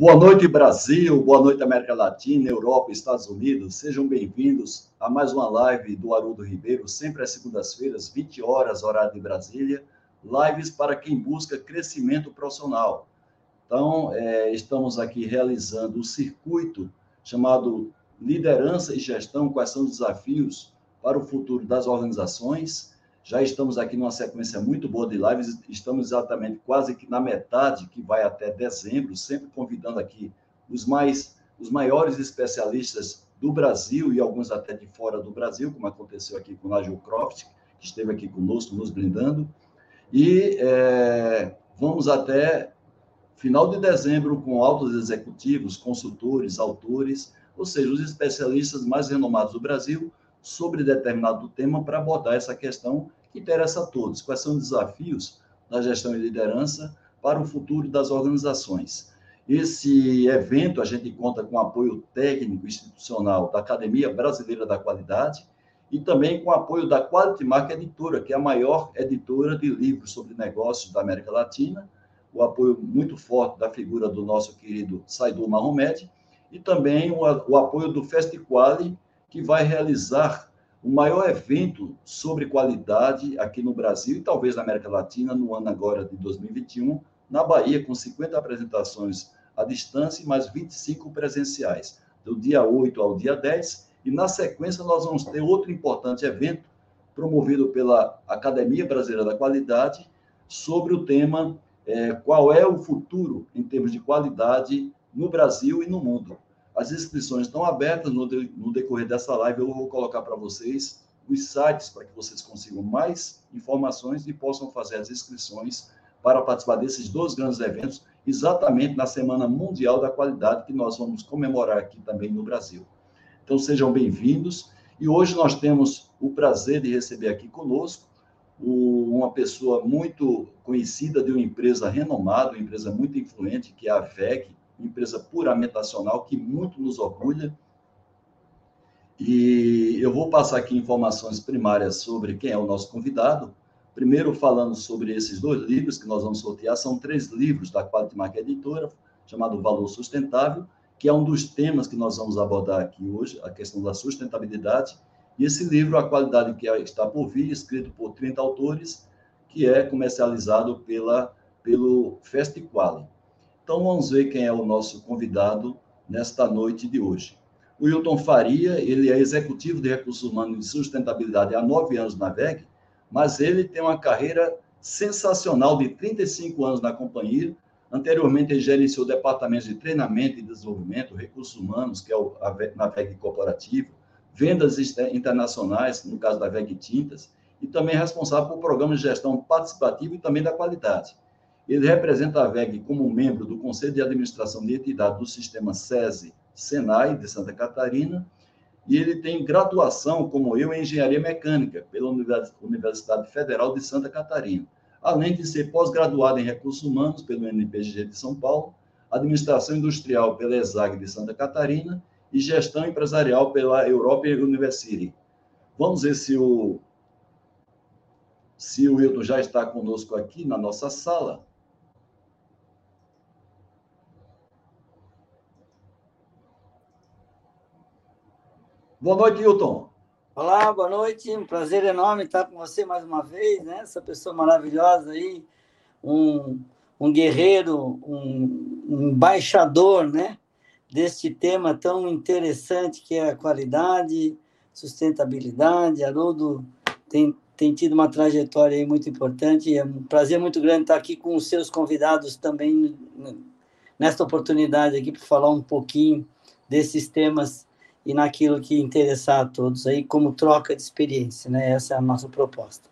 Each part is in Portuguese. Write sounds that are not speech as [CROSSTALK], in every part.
Boa noite, Brasil. Boa noite, América Latina, Europa, Estados Unidos. Sejam bem-vindos a mais uma live do Haroldo Ribeiro, sempre às segundas-feiras, 20 horas, horário de Brasília. Lives para quem busca crescimento profissional. Então, é, estamos aqui realizando o um circuito chamado Liderança e Gestão: Quais são os desafios para o futuro das organizações? Já estamos aqui numa sequência muito boa de lives, estamos exatamente quase que na metade, que vai até dezembro, sempre convidando aqui os mais os maiores especialistas do Brasil e alguns até de fora do Brasil, como aconteceu aqui com o Nigel Croft, que esteve aqui conosco nos brindando. E é, vamos até final de dezembro com altos executivos, consultores, autores, ou seja, os especialistas mais renomados do Brasil, sobre determinado tema para abordar essa questão que interessa a todos. Quais são os desafios da gestão e liderança para o futuro das organizações? Esse evento, a gente conta com apoio técnico institucional da Academia Brasileira da Qualidade e também com apoio da Quality Mark Editora, que é a maior editora de livros sobre negócios da América Latina, o apoio muito forte da figura do nosso querido Saidu Mahomed, e também o, o apoio do Festiquali, que vai realizar o maior evento sobre qualidade aqui no Brasil e talvez na América Latina no ano agora de 2021, na Bahia, com 50 apresentações à distância e mais 25 presenciais, do dia 8 ao dia 10. E na sequência, nós vamos ter outro importante evento promovido pela Academia Brasileira da Qualidade sobre o tema é, qual é o futuro em termos de qualidade no Brasil e no mundo. As inscrições estão abertas no, de, no decorrer dessa live. Eu vou colocar para vocês os sites para que vocês consigam mais informações e possam fazer as inscrições para participar desses dois grandes eventos, exatamente na Semana Mundial da Qualidade, que nós vamos comemorar aqui também no Brasil. Então, sejam bem-vindos. E hoje nós temos o prazer de receber aqui conosco uma pessoa muito conhecida de uma empresa renomada, uma empresa muito influente, que é a VEG, empresa puramente nacional, que muito nos orgulha. E eu vou passar aqui informações primárias sobre quem é o nosso convidado. Primeiro, falando sobre esses dois livros que nós vamos sortear, são três livros da Mark Editora, chamado Valor Sustentável, que é um dos temas que nós vamos abordar aqui hoje, a questão da sustentabilidade. E esse livro, A Qualidade que está por vir, escrito por 30 autores, que é comercializado pela, pelo Festiquali. Então, vamos ver quem é o nosso convidado nesta noite de hoje. O Hilton Faria, ele é executivo de recursos humanos e sustentabilidade há nove anos na VEG, mas ele tem uma carreira sensacional de 35 anos na companhia. Anteriormente, ele gerenciou departamentos de treinamento e desenvolvimento, recursos humanos, que é o, a, na VEG Corporativo, vendas internacionais, no caso da VEG Tintas, e também é responsável por programas de gestão participativa e também da qualidade. Ele representa a VEG como membro do Conselho de Administração de Entidade do Sistema SESI Senai de Santa Catarina, e ele tem graduação, como eu, em Engenharia Mecânica pela Universidade Federal de Santa Catarina, além de ser pós-graduado em Recursos Humanos pelo NPG de São Paulo, Administração Industrial pela ESAG de Santa Catarina e Gestão Empresarial pela European University. Vamos ver se o, se o Hilton já está conosco aqui na nossa sala. Boa noite, Hilton. Olá, boa noite. Um prazer enorme estar com você mais uma vez, né? Essa pessoa maravilhosa aí, um, um guerreiro, um, um embaixador, né? Deste tema tão interessante que é a qualidade, sustentabilidade. Haroldo tem, tem tido uma trajetória aí muito importante. É um prazer muito grande estar aqui com os seus convidados também nesta oportunidade aqui para falar um pouquinho desses temas e naquilo que interessar a todos aí como troca de experiência, né? Essa é a nossa proposta.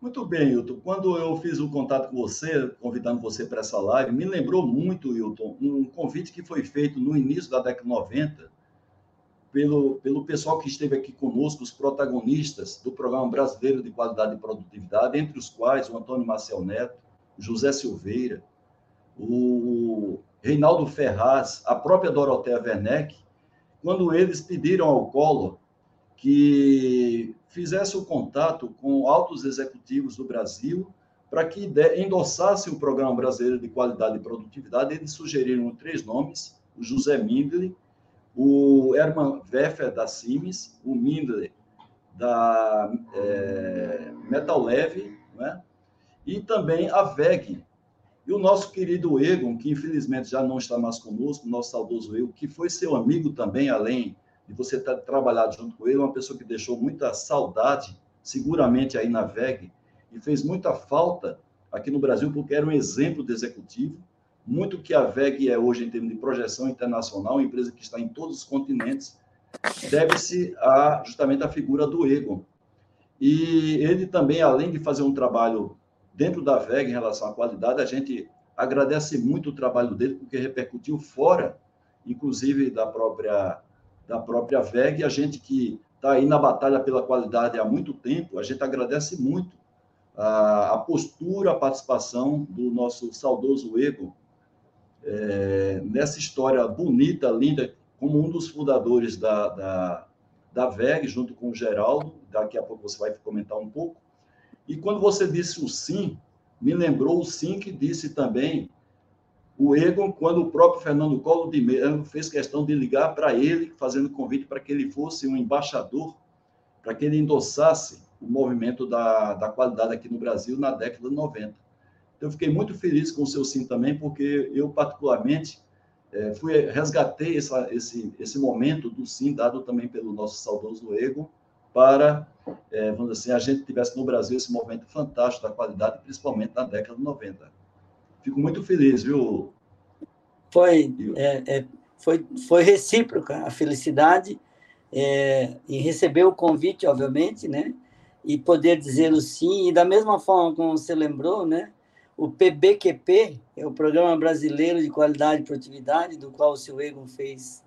Muito bem, Hilton. Quando eu fiz o contato com você, convidando você para essa live, me lembrou muito, Hilton, um convite que foi feito no início da década 90 pelo, pelo pessoal que esteve aqui conosco, os protagonistas do Programa Brasileiro de Qualidade e Produtividade, entre os quais o Antônio Marcel Neto, José Silveira, o Reinaldo Ferraz, a própria Dorotea Werneck, quando eles pediram ao Collor que fizesse o contato com altos executivos do Brasil para que endossasse o Programa Brasileiro de Qualidade e Produtividade. Eles sugeriram três nomes: o José Mindley, o Herman Weffer da Simes, o Mindley da é, Metal Leve, né? e também a VEG. E o nosso querido Egon, que infelizmente já não está mais conosco, nosso saudoso Egon, que foi seu amigo também, além de você ter trabalhado junto com ele, uma pessoa que deixou muita saudade, seguramente aí na VEG, e fez muita falta aqui no Brasil, porque era um exemplo de executivo. Muito que a VEG é hoje em termos de projeção internacional, uma empresa que está em todos os continentes, deve-se a, justamente à figura do Egon. E ele também, além de fazer um trabalho dentro da VEG em relação à qualidade, a gente agradece muito o trabalho dele, porque repercutiu fora, inclusive da própria, da própria VEG, a gente que está aí na batalha pela qualidade há muito tempo, a gente agradece muito a, a postura, a participação do nosso saudoso Ego é, nessa história bonita, linda, como um dos fundadores da, da, da VEG, junto com o Geraldo, daqui a pouco você vai comentar um pouco, e quando você disse o sim, me lembrou o sim que disse também o Egon, quando o próprio Fernando Collor de Mello fez questão de ligar para ele, fazendo convite para que ele fosse um embaixador, para que ele endossasse o movimento da, da qualidade aqui no Brasil na década de 90. Então, eu fiquei muito feliz com o seu sim também, porque eu, particularmente, é, fui, resgatei essa, esse, esse momento do sim, dado também pelo nosso saudoso Egon, para, é, vamos dizer assim, a gente tivesse no Brasil esse movimento fantástico da qualidade, principalmente na década de 90. Fico muito feliz, viu? Foi, é, é, foi, foi recíproca a felicidade é, em receber o convite, obviamente, né? E poder dizer o sim. E da mesma forma como você lembrou, né? O PBQP é o Programa Brasileiro de Qualidade e Produtividade, do qual o seu Egon fez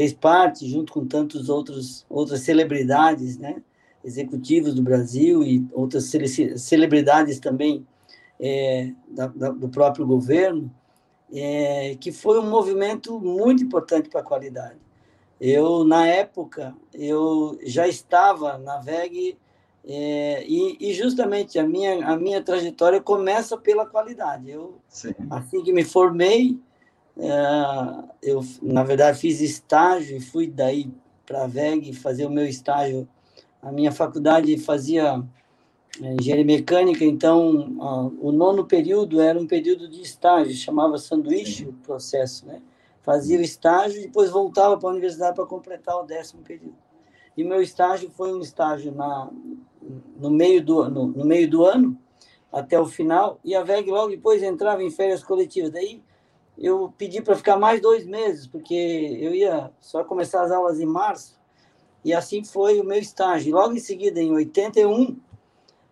fez parte, junto com tantos outros outras celebridades, né, executivos do Brasil e outras celebridades também é, da, da, do próprio governo, é, que foi um movimento muito importante para a qualidade. Eu na época eu já estava na VEG é, e, e, justamente a minha a minha trajetória começa pela qualidade. Eu Sim. assim que me formei eu, na verdade, fiz estágio e fui daí para a VEG fazer o meu estágio. A minha faculdade fazia é, engenharia mecânica, então o nono período era um período de estágio, chamava sanduíche o processo, né? Fazia o estágio e depois voltava para a universidade para completar o décimo período. E meu estágio foi um estágio na, no, meio do, no, no meio do ano, até o final, e a VEG logo depois entrava em férias coletivas. Daí eu pedi para ficar mais dois meses, porque eu ia só começar as aulas em março, e assim foi o meu estágio. Logo em seguida, em 81,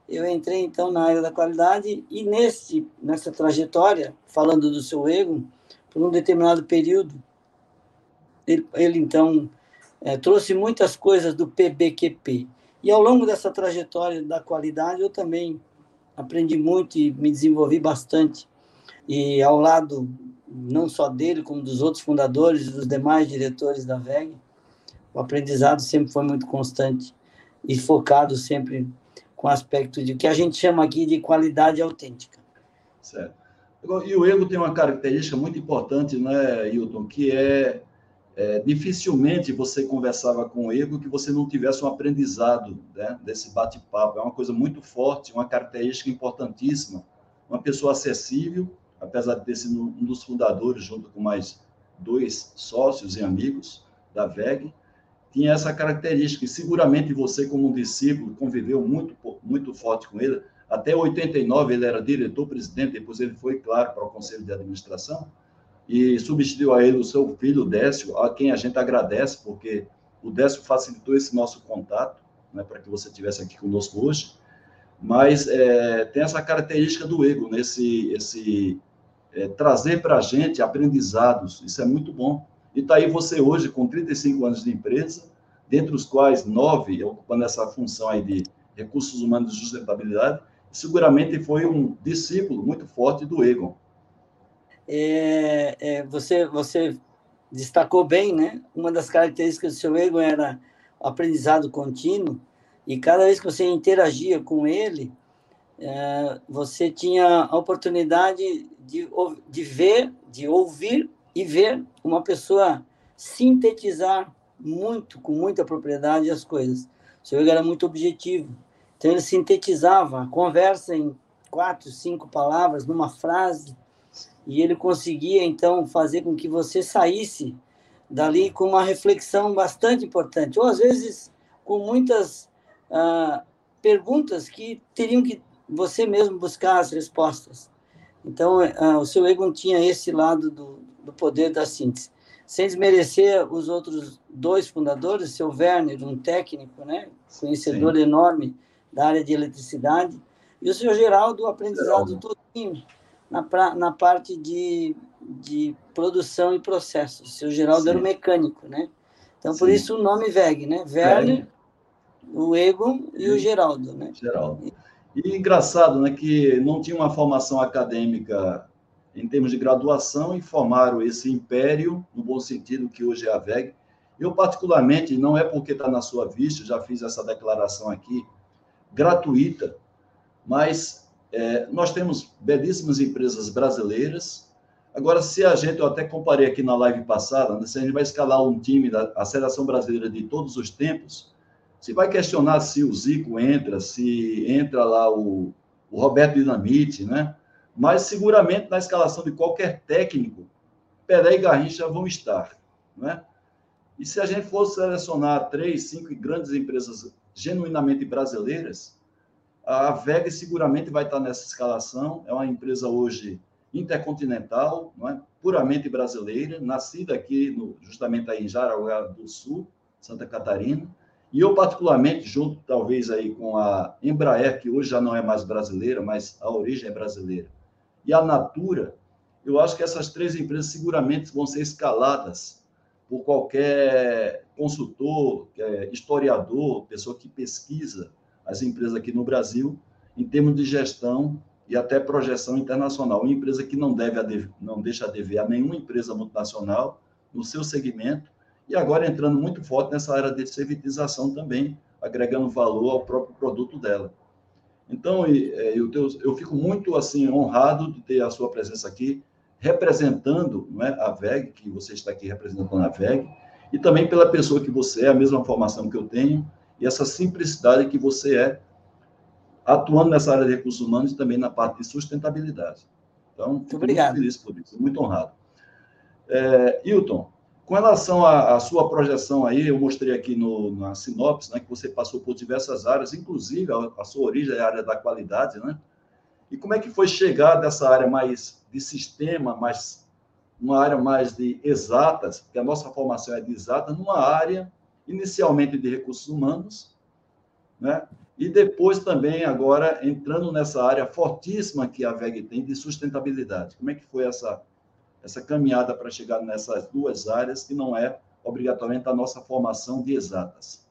eu entrei então na área da qualidade, e nesse, nessa trajetória, falando do seu ego, por um determinado período, ele, ele então é, trouxe muitas coisas do PBQP. E ao longo dessa trajetória da qualidade, eu também aprendi muito e me desenvolvi bastante. E ao lado não só dele, como dos outros fundadores dos demais diretores da VEG, o aprendizado sempre foi muito constante e focado sempre com aspecto de que a gente chama aqui de qualidade autêntica. Certo. E o ego tem uma característica muito importante, né, Hilton, que é, é dificilmente você conversava com o ego que você não tivesse um aprendizado né, desse bate-papo. É uma coisa muito forte, uma característica importantíssima. Uma pessoa acessível, apesar de ter sido um dos fundadores, junto com mais dois sócios e amigos da VEG, tinha essa característica, e seguramente você, como um discípulo, conviveu muito, muito forte com ele. Até 89 ele era diretor-presidente, depois ele foi, claro, para o Conselho de Administração, e substituiu a ele o seu filho, Décio, a quem a gente agradece, porque o Décio facilitou esse nosso contato, né, para que você estivesse aqui conosco hoje, mas é, tem essa característica do ego, nesse esse é, trazer para a gente aprendizados, isso é muito bom. E está aí você hoje com 35 anos de empresa, dentre os quais nove ocupando essa função aí de recursos humanos de sustentabilidade, seguramente foi um discípulo muito forte do Egon. É, é, você, você destacou bem, né? Uma das características do seu Egon era o aprendizado contínuo, e cada vez que você interagia com ele, é, você tinha a oportunidade de, de ver, de ouvir e ver uma pessoa sintetizar muito, com muita propriedade as coisas. O ego era muito objetivo. Então, ele sintetizava a conversa em quatro, cinco palavras, numa frase, e ele conseguia, então, fazer com que você saísse dali com uma reflexão bastante importante, ou às vezes com muitas ah, perguntas que teriam que você mesmo buscar as respostas. Então, ah, o seu ego tinha esse lado do, do poder da síntese. Sem desmerecer os outros dois fundadores, seu Werner, um técnico, né, conhecedor Sim. enorme da área de eletricidade, e o seu Geraldo, aprendizado Geraldo. todinho na, pra, na parte de, de produção e processos. O seu Geraldo Sim. era um mecânico, né? Então, Sim. por isso o nome VEG, né? Werner, o Egon e o Geraldo, né? Geraldo. E engraçado, né, que não tinha uma formação acadêmica em termos de graduação e formaram esse império, no bom sentido que hoje é a VEG. Eu, particularmente, não é porque está na sua vista, já fiz essa declaração aqui, gratuita, mas é, nós temos belíssimas empresas brasileiras. Agora, se a gente, eu até comparei aqui na live passada, né, se a gente vai escalar um time da Seleção Brasileira de todos os tempos, se vai questionar se o Zico entra, se entra lá o, o Roberto Dinamite, né? Mas seguramente na escalação de qualquer técnico, Pelé e Garrincha vão estar, né? E se a gente fosse selecionar três, cinco grandes empresas genuinamente brasileiras, a VEG seguramente vai estar nessa escalação. É uma empresa hoje intercontinental, é? puramente brasileira, nascida aqui no, justamente aí em Jaraguá do Sul, Santa Catarina. E eu, particularmente, junto talvez aí com a Embraer, que hoje já não é mais brasileira, mas a origem é brasileira, e a Natura, eu acho que essas três empresas seguramente vão ser escaladas por qualquer consultor, é historiador, pessoa que pesquisa as empresas aqui no Brasil, em termos de gestão e até projeção internacional. Uma empresa que não, deve, não deixa a dever a nenhuma empresa multinacional no seu segmento, e agora entrando muito forte nessa área de servitização também, agregando valor ao próprio produto dela. Então, é, eu, eu fico muito assim honrado de ter a sua presença aqui, representando não é, a VEG, que você está aqui representando a VEG, e também pela pessoa que você é, a mesma formação que eu tenho, e essa simplicidade que você é, atuando nessa área de recursos humanos e também na parte de sustentabilidade. Então, muito obrigado. muito feliz por isso, muito honrado. É, Hilton, com relação à, sua projeção aí, eu mostrei aqui no, na sinopse, né, que você passou por diversas áreas, inclusive a, a, sua origem é a área da qualidade, né? E como é que foi chegar dessa área mais de sistema, mais uma área mais de exatas, porque a nossa formação é de exatas, numa área inicialmente de recursos humanos, né? E depois também agora entrando nessa área fortíssima que a VEG tem de sustentabilidade. Como é que foi essa essa caminhada para chegar nessas duas áreas, que não é obrigatoriamente a nossa formação de exatas.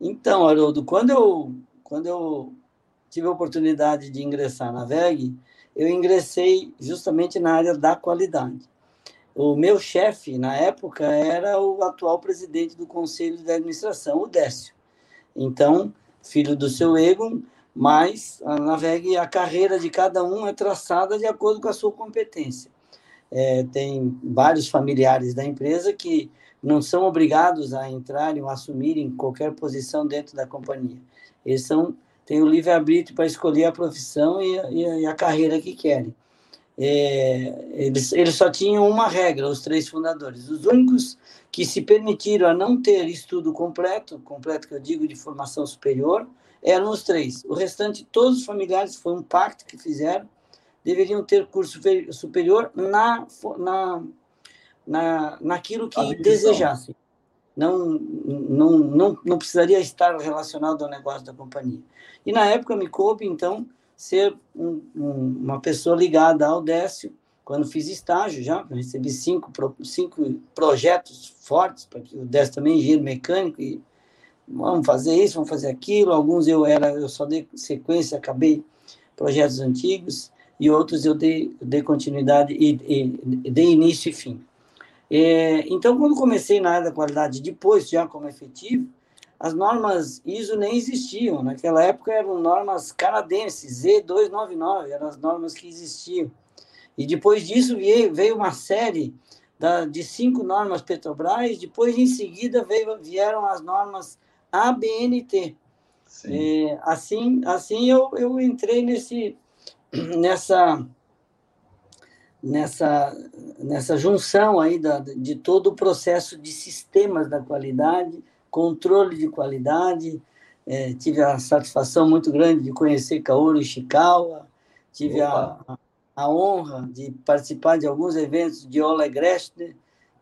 Então, Haroldo, quando eu, quando eu tive a oportunidade de ingressar na VEG, eu ingressei justamente na área da qualidade. O meu chefe, na época, era o atual presidente do Conselho de Administração, o Décio. Então, filho do seu Egon, mas na VEG a carreira de cada um é traçada de acordo com a sua competência é, tem vários familiares da empresa que não são obrigados a entrarem ou assumirem qualquer posição dentro da companhia. Eles são, têm o livre-arbítrio para escolher a profissão e a, e a carreira que querem. É, eles, eles só tinham uma regra, os três fundadores. Os únicos que se permitiram a não ter estudo completo, completo que eu digo de formação superior, eram os três. O restante, todos os familiares, foi um pacto que fizeram, deveriam ter curso superior na, na, na, naquilo que desejassem. Não, não, não, não precisaria estar relacionado ao negócio da companhia. E na época me coube, então, ser um, um, uma pessoa ligada ao Décio, quando fiz estágio já, recebi cinco, cinco projetos fortes, para que o Décio também é engenheiro mecânico, e vamos fazer isso, vamos fazer aquilo, alguns eu era, eu só dei sequência, acabei projetos antigos, e outros eu dei, dei continuidade e, e dei início e fim. É, então, quando comecei na área da qualidade, depois já como efetivo, as normas ISO nem existiam. Naquela época eram normas canadenses, Z299, eram as normas que existiam. E depois disso veio, uma série da, de cinco normas Petrobras, depois em seguida veio, vieram as normas ABNT. É, assim, assim eu, eu entrei nesse, nessa, nessa, nessa junção aí da, de todo o processo de sistemas da qualidade, controle de qualidade. É, tive a satisfação muito grande de conhecer Kaoru Ishikawa, tive a, a, honra de participar de alguns eventos de Ole Gressner,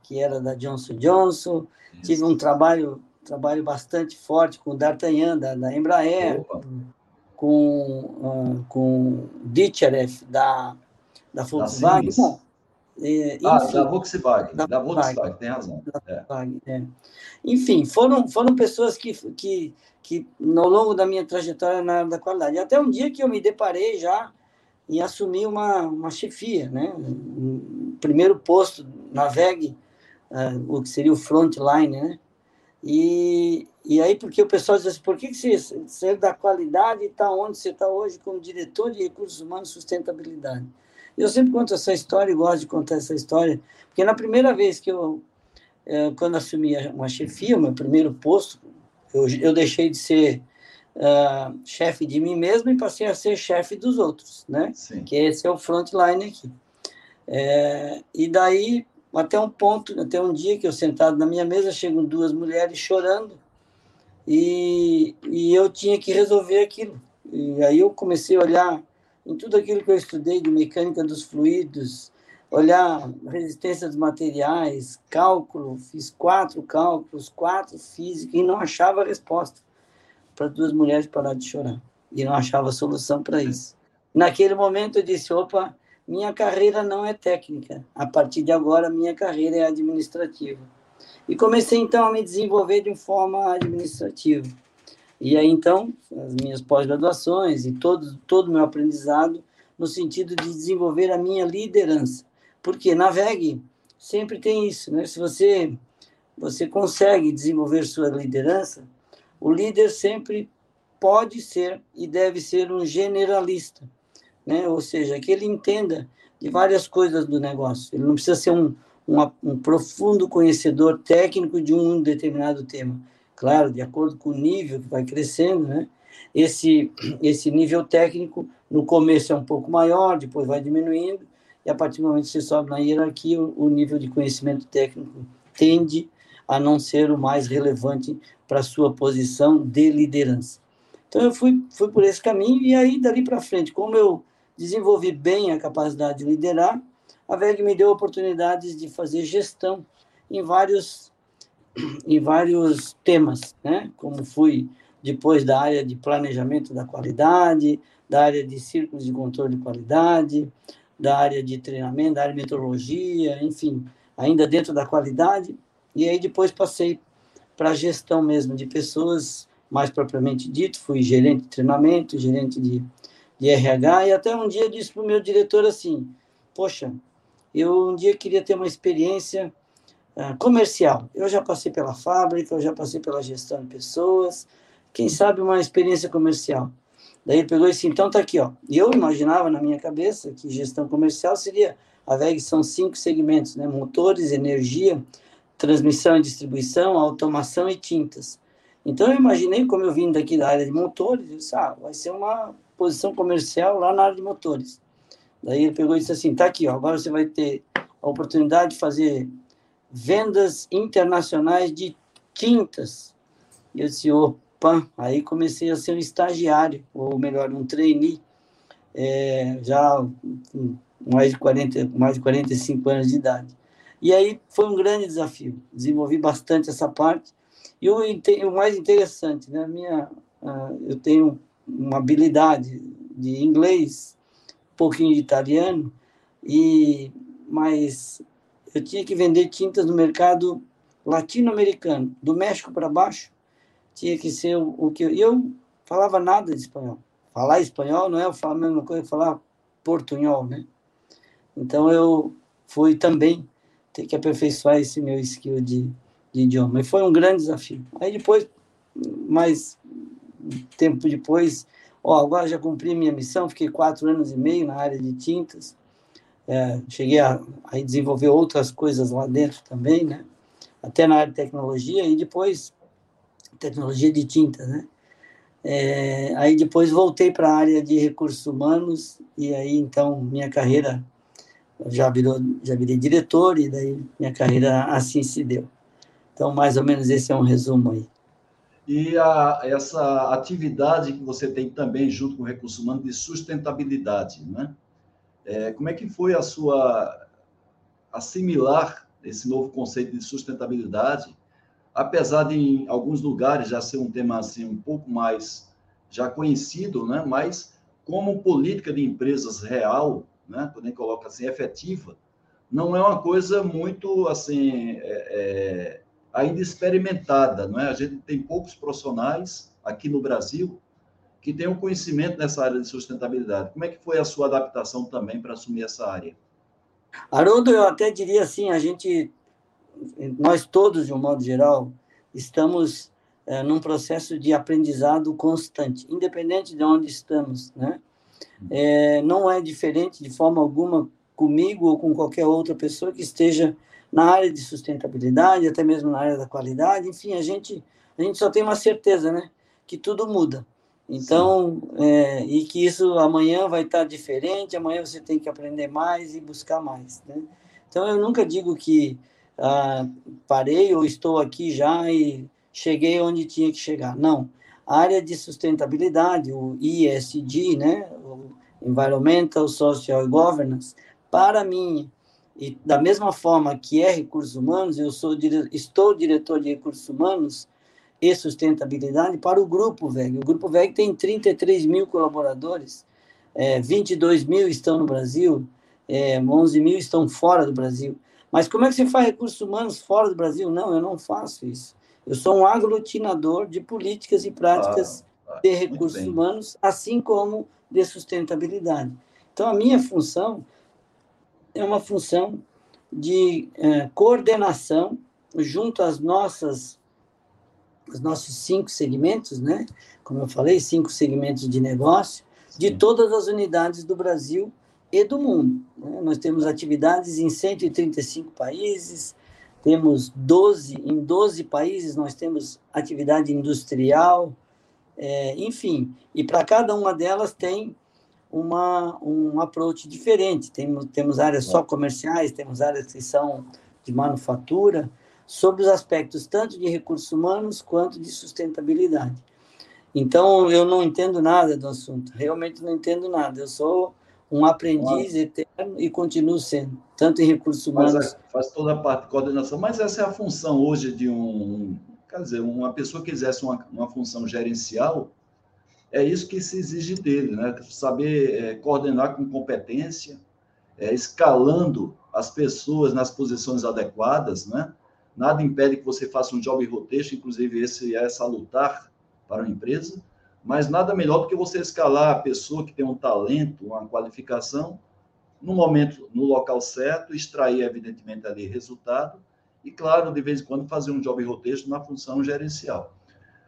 que era da Johnson Johnson. Tive um trabalho trabalho bastante forte com o D'Artagnan, da, da Embraer, Opa. Com, uh, com Ditcherev, da, da Volkswagen. Bom, é, ah, enfim, da Volkswagen, da, da Volkswagen, tem razão. É. É. Enfim, foram, foram pessoas que, que, que, ao longo da minha trajetória na área da qualidade, até um dia que eu me deparei já em assumir uma, uma chefia, né? Um primeiro posto na VEG, uh, o que seria o frontline, né? E, e aí, porque o pessoal diz assim, por que, que você saiu da qualidade e está onde você está hoje como diretor de recursos humanos e sustentabilidade? Eu sempre conto essa história e gosto de contar essa história, porque na primeira vez que eu, é, quando assumi uma chefia, o meu primeiro posto, eu, eu deixei de ser uh, chefe de mim mesmo e passei a ser chefe dos outros, né? Sim. Que esse é o frontline aqui. É, e daí até um ponto, até um dia que eu sentado na minha mesa, chegam duas mulheres chorando e, e eu tinha que resolver aquilo. E aí eu comecei a olhar em tudo aquilo que eu estudei de mecânica dos fluidos, olhar resistência dos materiais, cálculo, fiz quatro cálculos, quatro física e não achava resposta para duas mulheres parar de chorar e não achava solução para isso. Naquele momento eu disse, opa, minha carreira não é técnica. A partir de agora, minha carreira é administrativa. E comecei então a me desenvolver de forma administrativa. E aí então, as minhas pós-graduações e todo todo o meu aprendizado no sentido de desenvolver a minha liderança. Porque na VEG sempre tem isso, né? Se você você consegue desenvolver sua liderança, o líder sempre pode ser e deve ser um generalista né? ou seja, que ele entenda de várias coisas do negócio. Ele não precisa ser um, um, um profundo conhecedor técnico de um determinado tema. Claro, de acordo com o nível que vai crescendo, né? Esse, esse nível técnico, no começo é um pouco maior, depois vai diminuindo, e a partir do momento que você sobe na hierarquia, o, o nível de conhecimento técnico tende a não ser o mais relevante para a sua posição de liderança. Então, eu fui, fui por esse caminho, e aí, dali para frente, como eu desenvolvi bem a capacidade de liderar, a VEG me deu oportunidades de fazer gestão em vários, em vários temas, né? como fui depois da área de planejamento da qualidade, da área de círculos de controle de qualidade, da área de treinamento, da área de meteorologia, enfim, ainda dentro da qualidade, e aí depois passei para a gestão mesmo de pessoas, mais propriamente dito, fui gerente de treinamento, gerente de de RH, e até um dia eu disse para o meu diretor assim: Poxa, eu um dia queria ter uma experiência uh, comercial. Eu já passei pela fábrica, eu já passei pela gestão de pessoas, quem sabe uma experiência comercial. Daí ele pegou e disse: Então tá aqui, ó. E eu imaginava na minha cabeça que gestão comercial seria a VEG são cinco segmentos, né? Motores, energia, transmissão e distribuição, automação e tintas. Então eu imaginei, como eu vim daqui da área de motores, eu disse, ah, vai ser uma exposição comercial lá na área de motores. Daí ele pegou e disse assim, tá aqui, ó, agora você vai ter a oportunidade de fazer vendas internacionais de tintas. E eu disse, opa, aí comecei a ser um estagiário, ou melhor, um trainee, é, já mais de, 40, mais de 45 anos de idade. E aí foi um grande desafio, desenvolvi bastante essa parte. E o, o mais interessante, né, minha, eu tenho uma habilidade de inglês, um pouquinho de italiano, e mas eu tinha que vender tintas no mercado latino-americano, do México para baixo, tinha que ser o, o que eu, eu falava nada de espanhol. Falar espanhol não é a mesma coisa que falar portunhol, né? Então eu fui também ter que aperfeiçoar esse meu skill de, de idioma. E foi um grande desafio. Aí depois mas tempo depois, ó, agora já cumpri minha missão, fiquei quatro anos e meio na área de tintas, é, cheguei a, a, desenvolver outras coisas lá dentro também, né? Até na área de tecnologia e depois tecnologia de tintas, né? É, aí depois voltei para a área de recursos humanos e aí então minha carreira já virou, já virei diretor e daí minha carreira assim se deu. Então mais ou menos esse é um resumo aí. E a, essa atividade que você tem também junto com o recurso humano de sustentabilidade, né? É, como é que foi a sua assimilar esse novo conceito de sustentabilidade, apesar de em alguns lugares já ser um tema assim um pouco mais já conhecido, né? Mas como política de empresas real, né? Quando a gente coloca assim efetiva, não é uma coisa muito assim é, é, ainda experimentada, não é? A gente tem poucos profissionais aqui no Brasil que um conhecimento nessa área de sustentabilidade. Como é que foi a sua adaptação também para assumir essa área? Haroldo, eu até diria assim, a gente, nós todos, de um modo geral, estamos é, num processo de aprendizado constante, independente de onde estamos, né? É, não é diferente de forma alguma comigo ou com qualquer outra pessoa que esteja na área de sustentabilidade, até mesmo na área da qualidade, enfim, a gente, a gente só tem uma certeza, né? Que tudo muda. Então, é, e que isso amanhã vai estar diferente, amanhã você tem que aprender mais e buscar mais, né? Então, eu nunca digo que ah, parei ou estou aqui já e cheguei onde tinha que chegar. Não. A área de sustentabilidade, o ESG, né? O Environmental, Social Governance, para mim, e da mesma forma que é recursos humanos, eu sou estou diretor de recursos humanos e sustentabilidade para o Grupo VEG. O Grupo VEG tem 33 mil colaboradores, é, 22 mil estão no Brasil, é, 11 mil estão fora do Brasil. Mas como é que você faz recursos humanos fora do Brasil? Não, eu não faço isso. Eu sou um aglutinador de políticas e práticas ah, ah, de recursos humanos, assim como de sustentabilidade. Então, a minha função é uma função de é, coordenação junto às nossas os nossos cinco segmentos, né? Como eu falei, cinco segmentos de negócio de todas as unidades do Brasil e do mundo. Né? Nós temos atividades em 135 países, temos 12 em 12 países nós temos atividade industrial, é, enfim, e para cada uma delas tem uma, um approach diferente. Temos, temos áreas só comerciais, temos áreas que são de manufatura, sobre os aspectos tanto de recursos humanos quanto de sustentabilidade. Então, eu não entendo nada do assunto, realmente não entendo nada. Eu sou um aprendiz eterno e continuo sendo, tanto em recursos humanos. Faz, faz toda a parte de coordenação, mas essa é a função hoje de um. Quer dizer, uma pessoa que exerce uma, uma função gerencial, é isso que se exige dele, né? Saber é, coordenar com competência, é, escalando as pessoas nas posições adequadas, né? Nada impede que você faça um job rotation, inclusive esse é salutar para uma empresa, mas nada melhor do que você escalar a pessoa que tem um talento, uma qualificação, no momento, no local certo, extrair, evidentemente, ali resultado, e, claro, de vez em quando fazer um job rotation na função gerencial.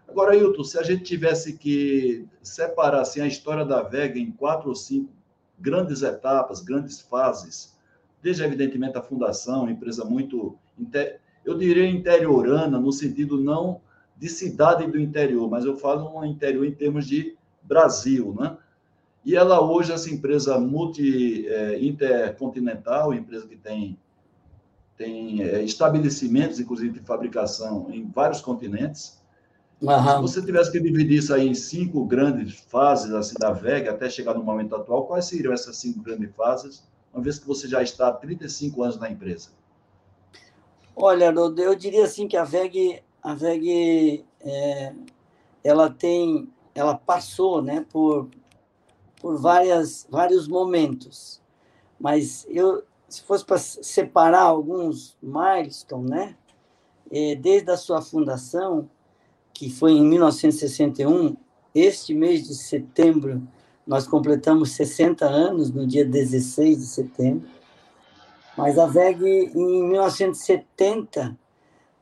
Agora, Hilton, se a gente tivesse que separar assim, a história da Vega em quatro ou cinco grandes etapas, grandes fases, desde, evidentemente, a fundação, empresa muito, eu diria, interiorana, no sentido não de cidade do interior, mas eu falo um interior em termos de Brasil, né? E ela hoje, essa empresa multi, é, intercontinental, empresa que tem, tem é, estabelecimentos, inclusive, de fabricação em vários continentes, Uhum. Se você tivesse que dividir isso aí em cinco grandes fases assim, da VEG até chegar no momento atual, quais seriam essas cinco grandes fases, uma vez que você já está há 35 anos na empresa? Olha, eu diria assim que a VEG, a VEG é, ela tem, ela passou né, por, por várias, vários momentos, mas eu, se fosse para separar alguns milestones, né, é, desde a sua fundação, que foi em 1961, este mês de setembro, nós completamos 60 anos, no dia 16 de setembro. Mas a VEG, em 1970,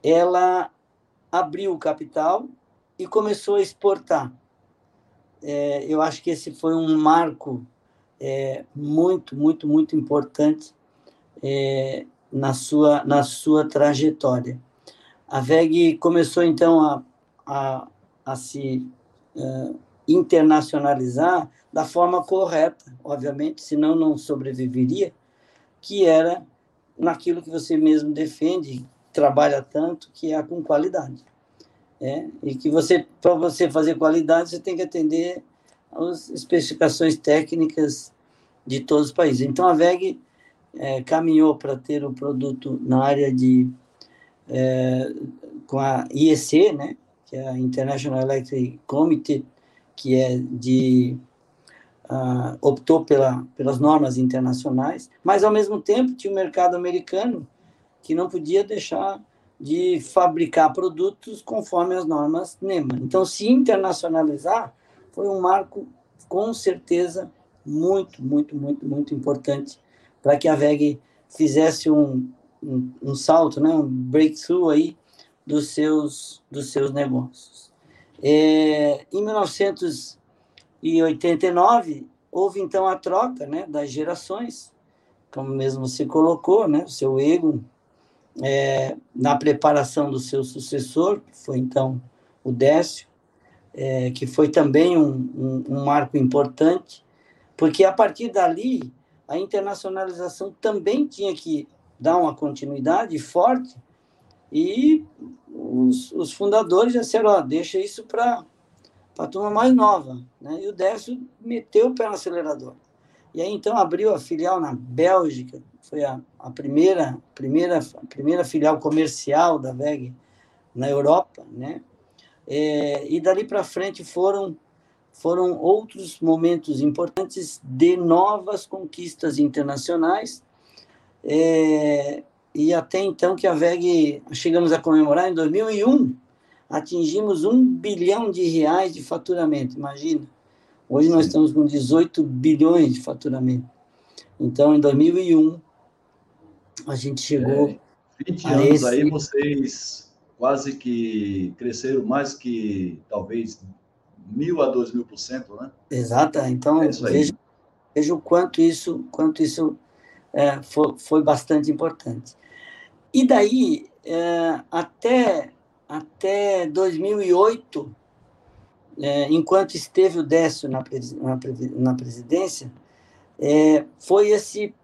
ela abriu o capital e começou a exportar. É, eu acho que esse foi um marco é, muito, muito, muito importante é, na, sua, na sua trajetória. A VEG começou, então, a, a, a se uh, internacionalizar da forma correta, obviamente, senão não sobreviveria, que era naquilo que você mesmo defende, trabalha tanto, que é com qualidade. É, e que você, para você fazer qualidade, você tem que atender às especificações técnicas de todos os países. Então, a VEG é, caminhou para ter o produto na área de é, com a IEC, né, que é a International Electric Committee, que é de uh, optou pela, pelas normas internacionais, mas ao mesmo tempo tinha o mercado americano que não podia deixar de fabricar produtos conforme as normas NEMA. Então, se internacionalizar foi um marco com certeza muito, muito, muito, muito importante para que a VEG fizesse um, um, um, salto, né, um breakthrough aí dos seus, dos seus negócios. É, em 1989, houve então a troca né, das gerações, como mesmo você colocou, né, o seu ego, é, na preparação do seu sucessor, que foi então o Décio, é, que foi também um, um, um marco importante, porque a partir dali a internacionalização também tinha que dar uma continuidade forte e os, os fundadores já disseram, ó, deixa isso para a turma mais nova. Né? E o Décio meteu o pé no acelerador. E aí, então, abriu a filial na Bélgica, foi a, a primeira, primeira, a primeira filial comercial da VEG na Europa, né? É, e dali para frente foram foram outros momentos importantes de novas conquistas internacionais é, e até então que a VEG chegamos a comemorar em 2001 atingimos um bilhão de reais de faturamento, imagina. Hoje nós estamos com 18 bilhões de faturamento. Então, em 2001, a gente chegou. É, 20 anos esse... aí, vocês quase que cresceram mais que talvez mil a dois mil por cento, né? Exato. Então, é veja, veja o quanto isso, quanto isso é, foi, foi bastante importante. E daí, é, até, até 2008, é, enquanto esteve o Décio na, na, na presidência, é, foi esse,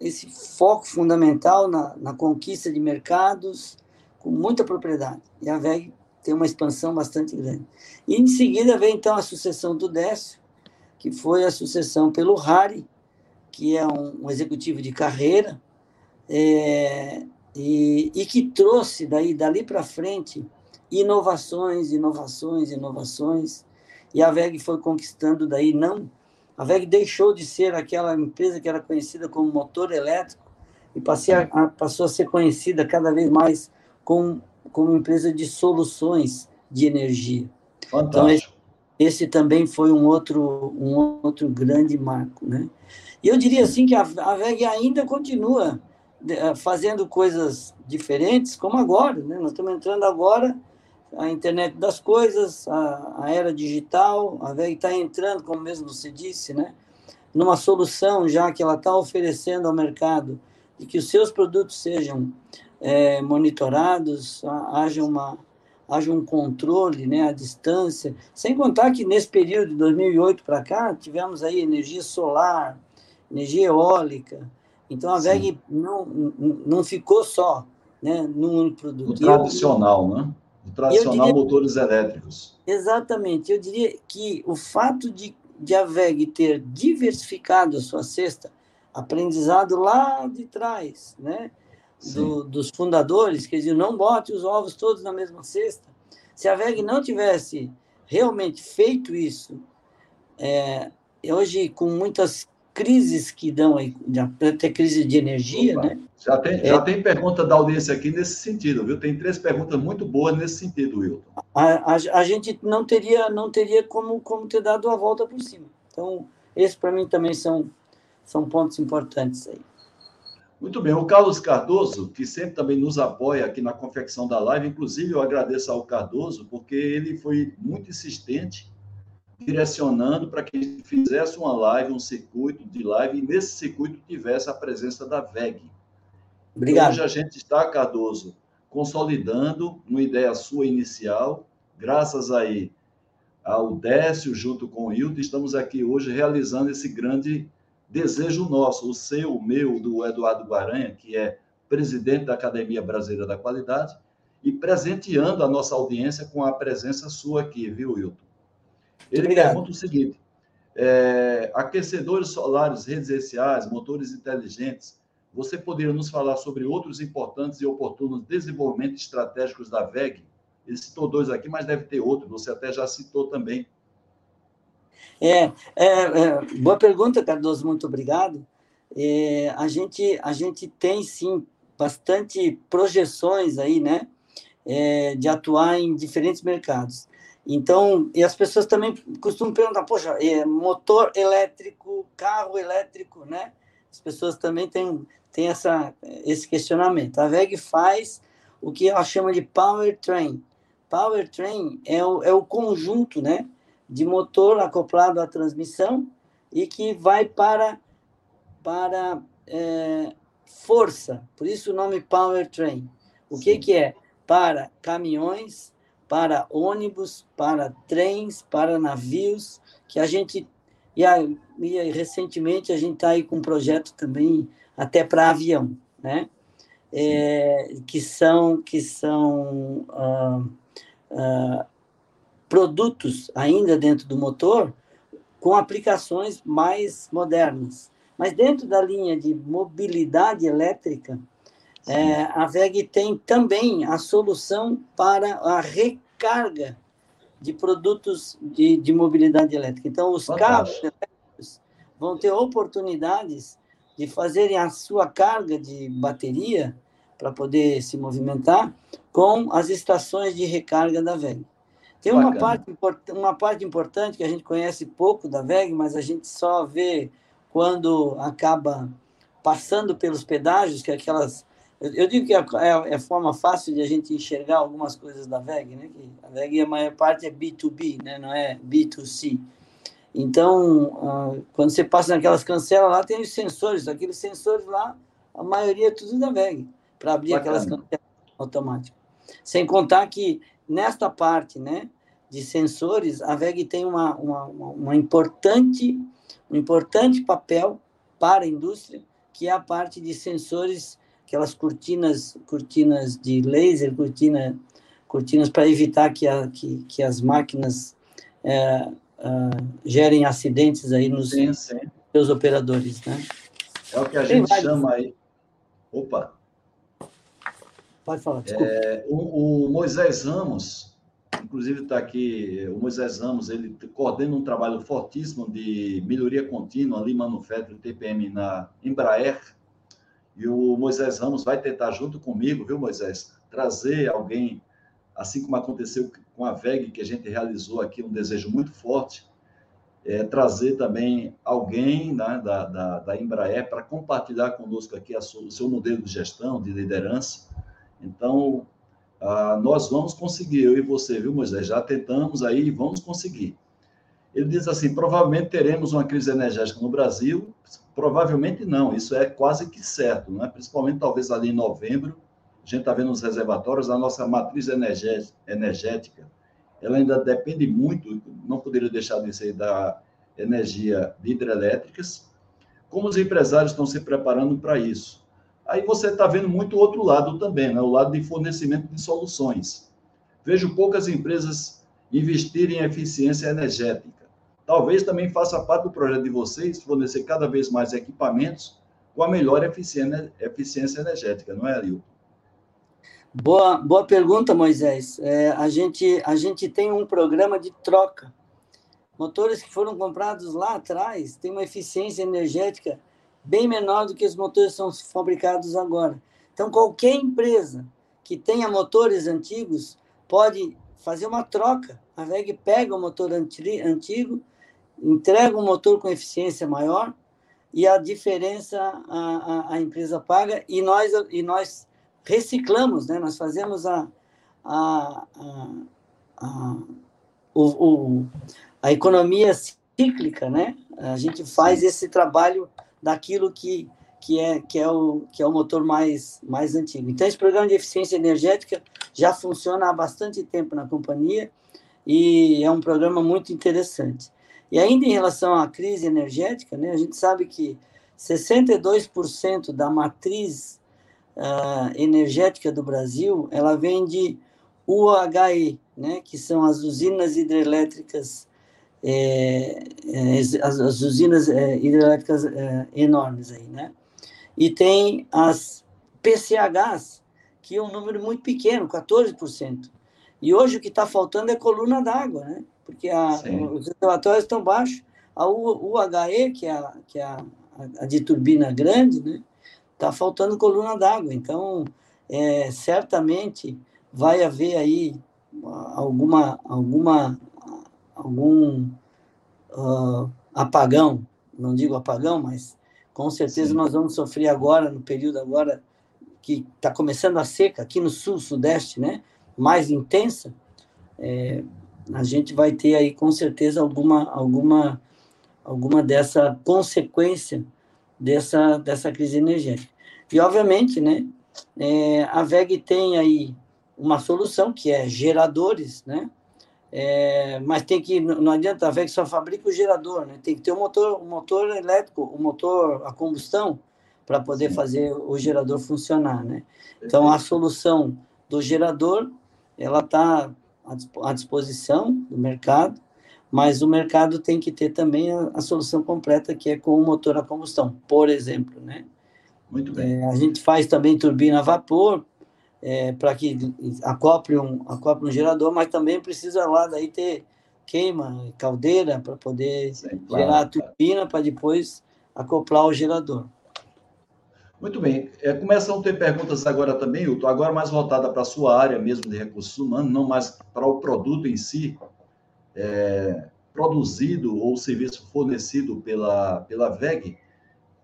esse foco fundamental na, na conquista de mercados com muita propriedade. E a VEG tem uma expansão bastante grande. E em seguida vem então a sucessão do Décio, que foi a sucessão pelo Hari, que é um, um executivo de carreira, é, e, e que trouxe daí dali para frente inovações, inovações, inovações, e a VEG foi conquistando daí não a VEG deixou de ser aquela empresa que era conhecida como motor elétrico e a, passou a ser conhecida cada vez mais como, como empresa de soluções de energia. Fantástico. Então, esse, esse também foi um outro, um outro grande marco. Né? E eu diria assim que a, a VEG ainda continua fazendo coisas diferentes, como agora. Né? Nós estamos entrando agora a internet das coisas, a, a era digital, a VEG está entrando, como mesmo você disse, né? numa solução já que ela está oferecendo ao mercado de que os seus produtos sejam é, monitorados, haja, uma, haja um controle né, à distância, sem contar que nesse período de 2008 para cá, tivemos aí energia solar, energia eólica, então a VEG não, não ficou só né, num único produto. O tradicional, eu, né? O tradicional diria, motores elétricos. Exatamente. Eu diria que o fato de, de a VEG ter diversificado a sua cesta, aprendizado lá de trás, né? Do, dos fundadores, que diziam, não bote os ovos todos na mesma cesta. Se a VEG não tivesse realmente feito isso, é, hoje, com muitas crises que dão aí, até crise de energia, Opa. né? Já tem, já é, tem pergunta da audiência aqui nesse sentido, viu? Tem três perguntas muito boas nesse sentido, Wilton. A, a, a gente não teria, não teria como, como ter dado a volta por cima. Então, esses para mim também são, são pontos importantes aí. Muito bem, o Carlos Cardoso, que sempre também nos apoia aqui na confecção da live, inclusive eu agradeço ao Cardoso, porque ele foi muito insistente, direcionando para que fizesse uma live, um circuito de live, e nesse circuito tivesse a presença da VEG. Obrigado. Hoje a gente está, Cardoso, consolidando uma ideia sua inicial, graças aí ao Décio, junto com o Hilton, estamos aqui hoje realizando esse grande desejo nosso, o seu, o meu, do Eduardo Guaranha, que é presidente da Academia Brasileira da Qualidade, e presenteando a nossa audiência com a presença sua aqui, viu, Wilton? Ele Obrigado. pergunta o seguinte: é, aquecedores solares residenciais, motores inteligentes, você poderia nos falar sobre outros importantes e oportunos desenvolvimentos estratégicos da VEG? Ele citou dois aqui, mas deve ter outro, você até já citou também. É, é, é, boa pergunta, Cardoso, muito obrigado. É, a, gente, a gente tem, sim, bastante projeções aí, né, é, de atuar em diferentes mercados. Então, e as pessoas também costumam perguntar, poxa, motor elétrico, carro elétrico, né? As pessoas também têm, têm essa, esse questionamento. A VEG faz o que ela chama de powertrain. Powertrain é o, é o conjunto, né? de motor acoplado à transmissão e que vai para, para é, força, por isso o nome powertrain. O que, que é? Para caminhões, para ônibus, para trens, para navios, que a gente. E, e recentemente a gente está aí com um projeto também até para avião, né? É, que são, que são uh, uh, produtos ainda dentro do motor com aplicações mais modernas. Mas dentro da linha de mobilidade elétrica, é, a VEG tem também a solução para a recarga de produtos de, de mobilidade elétrica. Então, os Fantástico. carros elétricos vão ter oportunidades de fazerem a sua carga de bateria para poder se movimentar com as estações de recarga da VEG. Tem uma parte, uma parte importante que a gente conhece pouco da VEG, mas a gente só vê quando acaba passando pelos pedágios, que é aquelas. Eu, digo que é, é, é, forma fácil de a gente enxergar algumas coisas da VEG, né? Que a VEG, a maior parte é B2B, né? não é B2C. Então, uh, quando você passa naquelas cancelas lá, tem os sensores. Aqueles sensores lá, a maioria é tudo da VEG, para abrir Bacana. aquelas cancelas automáticas. Sem contar que nesta parte né, de sensores, a VEG tem uma, uma, uma importante, um importante papel para a indústria, que é a parte de sensores, aquelas cortinas, cortinas de laser, cortina, cortinas para evitar que, a, que, que as máquinas é, gerem acidentes aí nos sim, sim. seus operadores, né? É o que a gente chama aí. Opa! Pode falar, desculpa. É, o, o, Moisés Ramos, inclusive está aqui, o Moisés Ramos, ele coordena um trabalho fortíssimo de melhoria contínua ali, manufactura TPM na Embraer, e o Moisés Ramos vai tentar, junto comigo, viu, Moisés, trazer alguém, assim como aconteceu com a VEG, que a gente realizou aqui, um desejo muito forte, é, trazer também alguém né, da, da, da Embraer para compartilhar conosco aqui sua, o seu modelo de gestão, de liderança, então, ah, nós vamos conseguir, eu e você, viu, Moisés? Já tentamos aí vamos conseguir. Ele diz assim: provavelmente teremos uma crise energética no Brasil. Provavelmente não, isso é quase que certo, não é? principalmente talvez ali em novembro. A gente está vendo os reservatórios, a nossa matriz energética, ela ainda depende muito, não poderia deixar de ser da energia de hidrelétricas. Como os empresários estão se preparando para isso? Aí você está vendo muito outro lado também, né? o lado de fornecimento de soluções. Vejo poucas empresas investirem em eficiência energética. Talvez também faça parte do projeto de vocês fornecer cada vez mais equipamentos com a melhor eficiência energética, não é, Arilton? Boa, boa pergunta, Moisés. É, a, gente, a gente tem um programa de troca. Motores que foram comprados lá atrás têm uma eficiência energética bem menor do que os motores são fabricados agora. Então, qualquer empresa que tenha motores antigos pode fazer uma troca. A VEG pega o motor antigo, entrega um motor com eficiência maior, e a diferença a, a, a, empresa paga e nós e nós reciclamos, né? Nós fazemos a a, a, o, o, a economia cíclica, né? A gente faz esse trabalho daquilo que que é que é o que é o motor mais mais antigo. Então esse programa de eficiência energética já funciona há bastante tempo na companhia e é um programa muito interessante. E ainda em relação à crise energética, né, a gente sabe que 62% da matriz uh, energética do Brasil ela vem de UHE, né, que são as usinas hidrelétricas, é, é, as, as, usinas é, hidrelétricas é, enormes aí, né? E tem as PCHs, que é um número muito pequeno, 14%. E hoje o que está faltando é coluna d'água, né? Porque a, os reservatórios estão baixos. A UHE, que é a, que é a, a de turbina grande, né? Está faltando coluna d'água. Então, é, certamente vai haver aí alguma, alguma, algum uh, apagão, não digo apagão, mas com certeza Sim. nós vamos sofrer agora, no período agora que está começando a seca, aqui no sul, sudeste, né? mais intensa, é, a gente vai ter aí com certeza alguma alguma alguma dessa consequência dessa dessa crise energética. E obviamente, né, é, a VEG tem aí uma solução que é geradores, né? É, mas tem que não adianta a VEG só fabrica o gerador, né? Tem que ter um motor, um motor elétrico, um motor a combustão para poder Sim. fazer o gerador funcionar, né? Então a solução do gerador ela está à disposição do mercado, mas o mercado tem que ter também a, a solução completa, que é com o motor a combustão, por exemplo, né? Muito bem. É, a gente faz também turbina a vapor, é, para que acople um, acople um gerador, mas também precisa lá daí ter queima, caldeira, para poder Sim, claro, gerar a turbina, para depois acoplar o gerador. Muito bem. É, começam a ter perguntas agora também, Hilton, agora mais voltada para a sua área mesmo de recursos humanos, não mais para o produto em si, é, produzido ou serviço fornecido pela, pela VEG.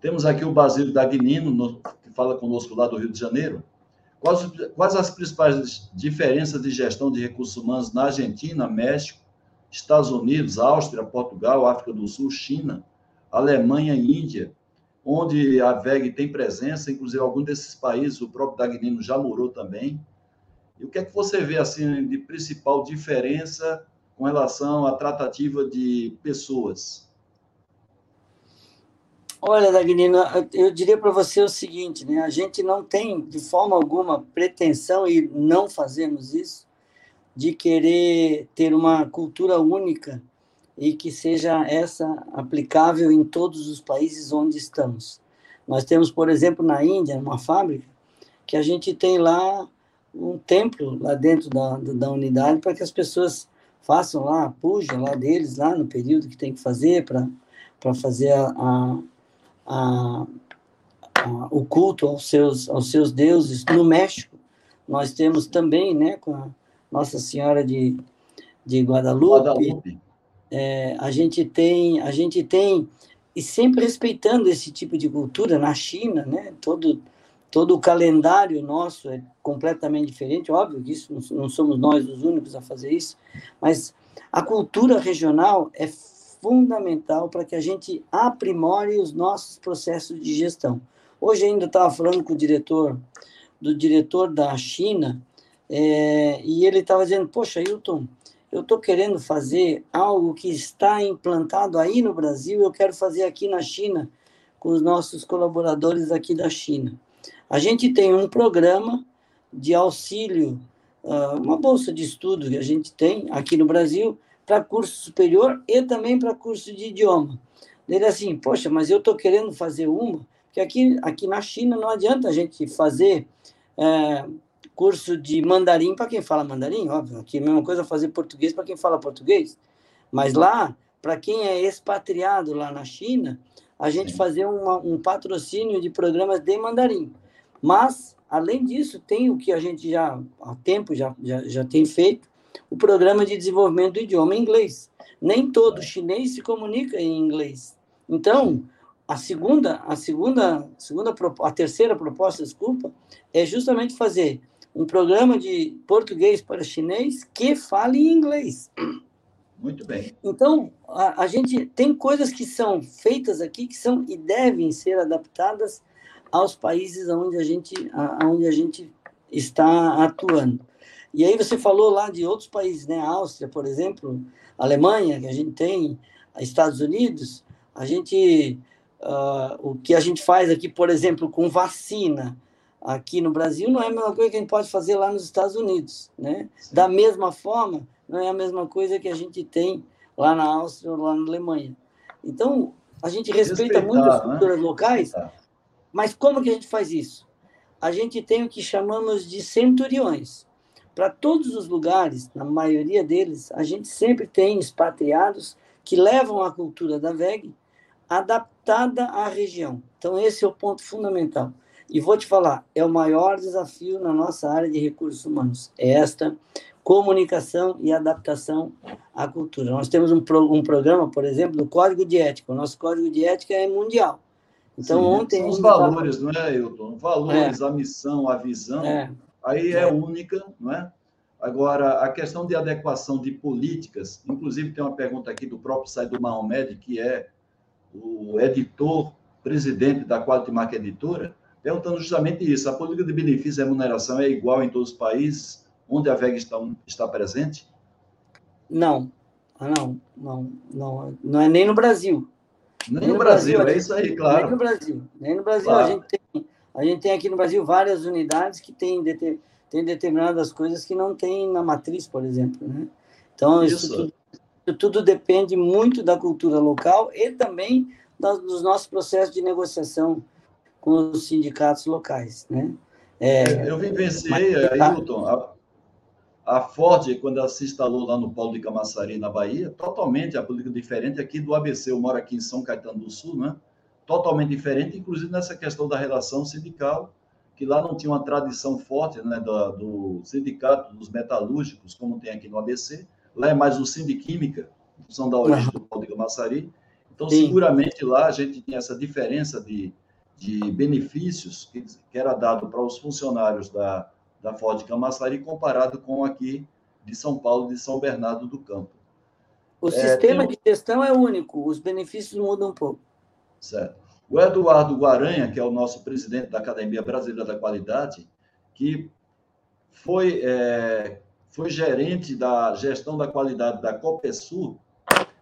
Temos aqui o Basílio Dagnino, no, que fala conosco lá do Rio de Janeiro. Quais, quais as principais diferenças de gestão de recursos humanos na Argentina, México, Estados Unidos, Áustria, Portugal, África do Sul, China, Alemanha e Índia? Onde a VEG tem presença, inclusive algum desses países, o próprio Dagnino já morou também. E o que é que você vê assim de principal diferença com relação à tratativa de pessoas? Olha, Dagnino, eu diria para você o seguinte, né? A gente não tem de forma alguma pretensão e não fazemos isso de querer ter uma cultura única e que seja essa aplicável em todos os países onde estamos. Nós temos, por exemplo, na Índia, uma fábrica, que a gente tem lá um templo lá dentro da, da unidade para que as pessoas façam lá a puja lá deles, lá no período que tem que fazer para fazer a, a, a, a, o culto aos seus, aos seus deuses. No México, nós temos também, né, com a Nossa Senhora de, de Guadalupe, Guadalupe é, a gente tem, a gente tem e sempre respeitando esse tipo de cultura na China, né? Todo todo o calendário nosso é completamente diferente, óbvio que isso não somos nós os únicos a fazer isso, mas a cultura regional é fundamental para que a gente aprimore os nossos processos de gestão. Hoje ainda estava falando com o diretor do diretor da China é, e ele estava dizendo, poxa, Hilton, eu estou querendo fazer algo que está implantado aí no Brasil, eu quero fazer aqui na China, com os nossos colaboradores aqui da China. A gente tem um programa de auxílio, ah, uma bolsa de estudo que a gente tem aqui no Brasil, para curso superior e também para curso de idioma. Ele assim, poxa, mas eu estou querendo fazer uma, porque aqui, aqui na China não adianta a gente fazer é, curso de mandarim para quem fala mandarim, óbvio, aqui é a mesma coisa fazer português para quem fala português. Mas lá, para quem é expatriado lá na China, a gente Sim. fazer uma, um patrocínio de programas de mandarim. Mas, além disso, tem o que a gente já há tempo já, já, já tem feito, o programa de desenvolvimento do idioma inglês. Nem todo chinês se comunica em inglês. Então, a segunda, a segunda, segunda, a terceira proposta, desculpa, é justamente fazer um programa de português para chinês que fale inglês. Muito bem. Então, a, a, gente tem coisas que são feitas aqui que são e devem ser adaptadas aos países onde a gente, a, onde a gente está atuando. E aí você falou lá de outros países, né? A Áustria, por exemplo, Alemanha, que a gente tem, Estados Unidos, a gente uh, o que a gente faz aqui, por exemplo, com vacina aqui no Brasil não é a mesma coisa que a gente pode fazer lá nos Estados Unidos, né? Sim. Da mesma forma, não é a mesma coisa que a gente tem lá na Áustria ou lá na Alemanha. Então, a gente respeita Respeitar, muito as né? culturas né? locais, mas como que a gente faz isso? A gente tem o que chamamos de centuriões. Para todos os lugares, na maioria deles, a gente sempre tem expatriados que levam a cultura da VEG adaptada à região. Então, esse é o ponto fundamental. E vou te falar, é o maior desafio na nossa área de recursos humanos, é esta comunicação e adaptação à cultura. Nós temos um, pro, um programa, por exemplo, do Código de Ética. O nosso Código de Ética é mundial. Então, Sim, ontem... São os valores, tava... não é, Hilton? Valores, é. a missão, a visão, é. aí é, é única, não é? Agora, a questão de adequação de políticas, inclusive tem uma pergunta aqui do próprio Saido Mahomed, que é o editor, presidente da Quality Mark Editora, perguntando justamente isso. A política de benefício e remuneração é igual em todos os países onde a VEG está, está presente? Não, ah, não, não, não, não é nem no Brasil. Nem, nem no, Brasil, Brasil, é isso aí, claro. Nem no Brasil. Nem no Brasil. Claro. A, gente tem, a gente tem aqui no Brasil várias unidades que têm, têm determinadas coisas que não tem na matriz, por exemplo. Né? Então, isso, isso tudo tudo depende muito da cultura local e também dos nossos processos de negociação com os sindicatos locais, né? É, eu vivenciei, Ailton, a, a Ford, quando ela se instalou lá no Polo de Camaçari, na Bahia, totalmente a política diferente aqui do ABC, eu moro aqui em São Caetano do Sul, né? Totalmente diferente, inclusive nessa questão da relação sindical, que lá não tinha uma tradição forte né, do, do sindicato dos metalúrgicos, como tem aqui no ABC, Lá é mais o Sindiquímica, em função da origem do Paulo de Camaçari. Então, Sim. seguramente lá a gente tem essa diferença de, de benefícios que, que era dado para os funcionários da, da Ford Camaçari comparado com aqui de São Paulo, de São Bernardo do Campo. O é, sistema tem... de gestão é único, os benefícios mudam um pouco. Certo. O Eduardo Guaranha, que é o nosso presidente da Academia Brasileira da Qualidade, que foi é, foi gerente da gestão da qualidade da Copesul,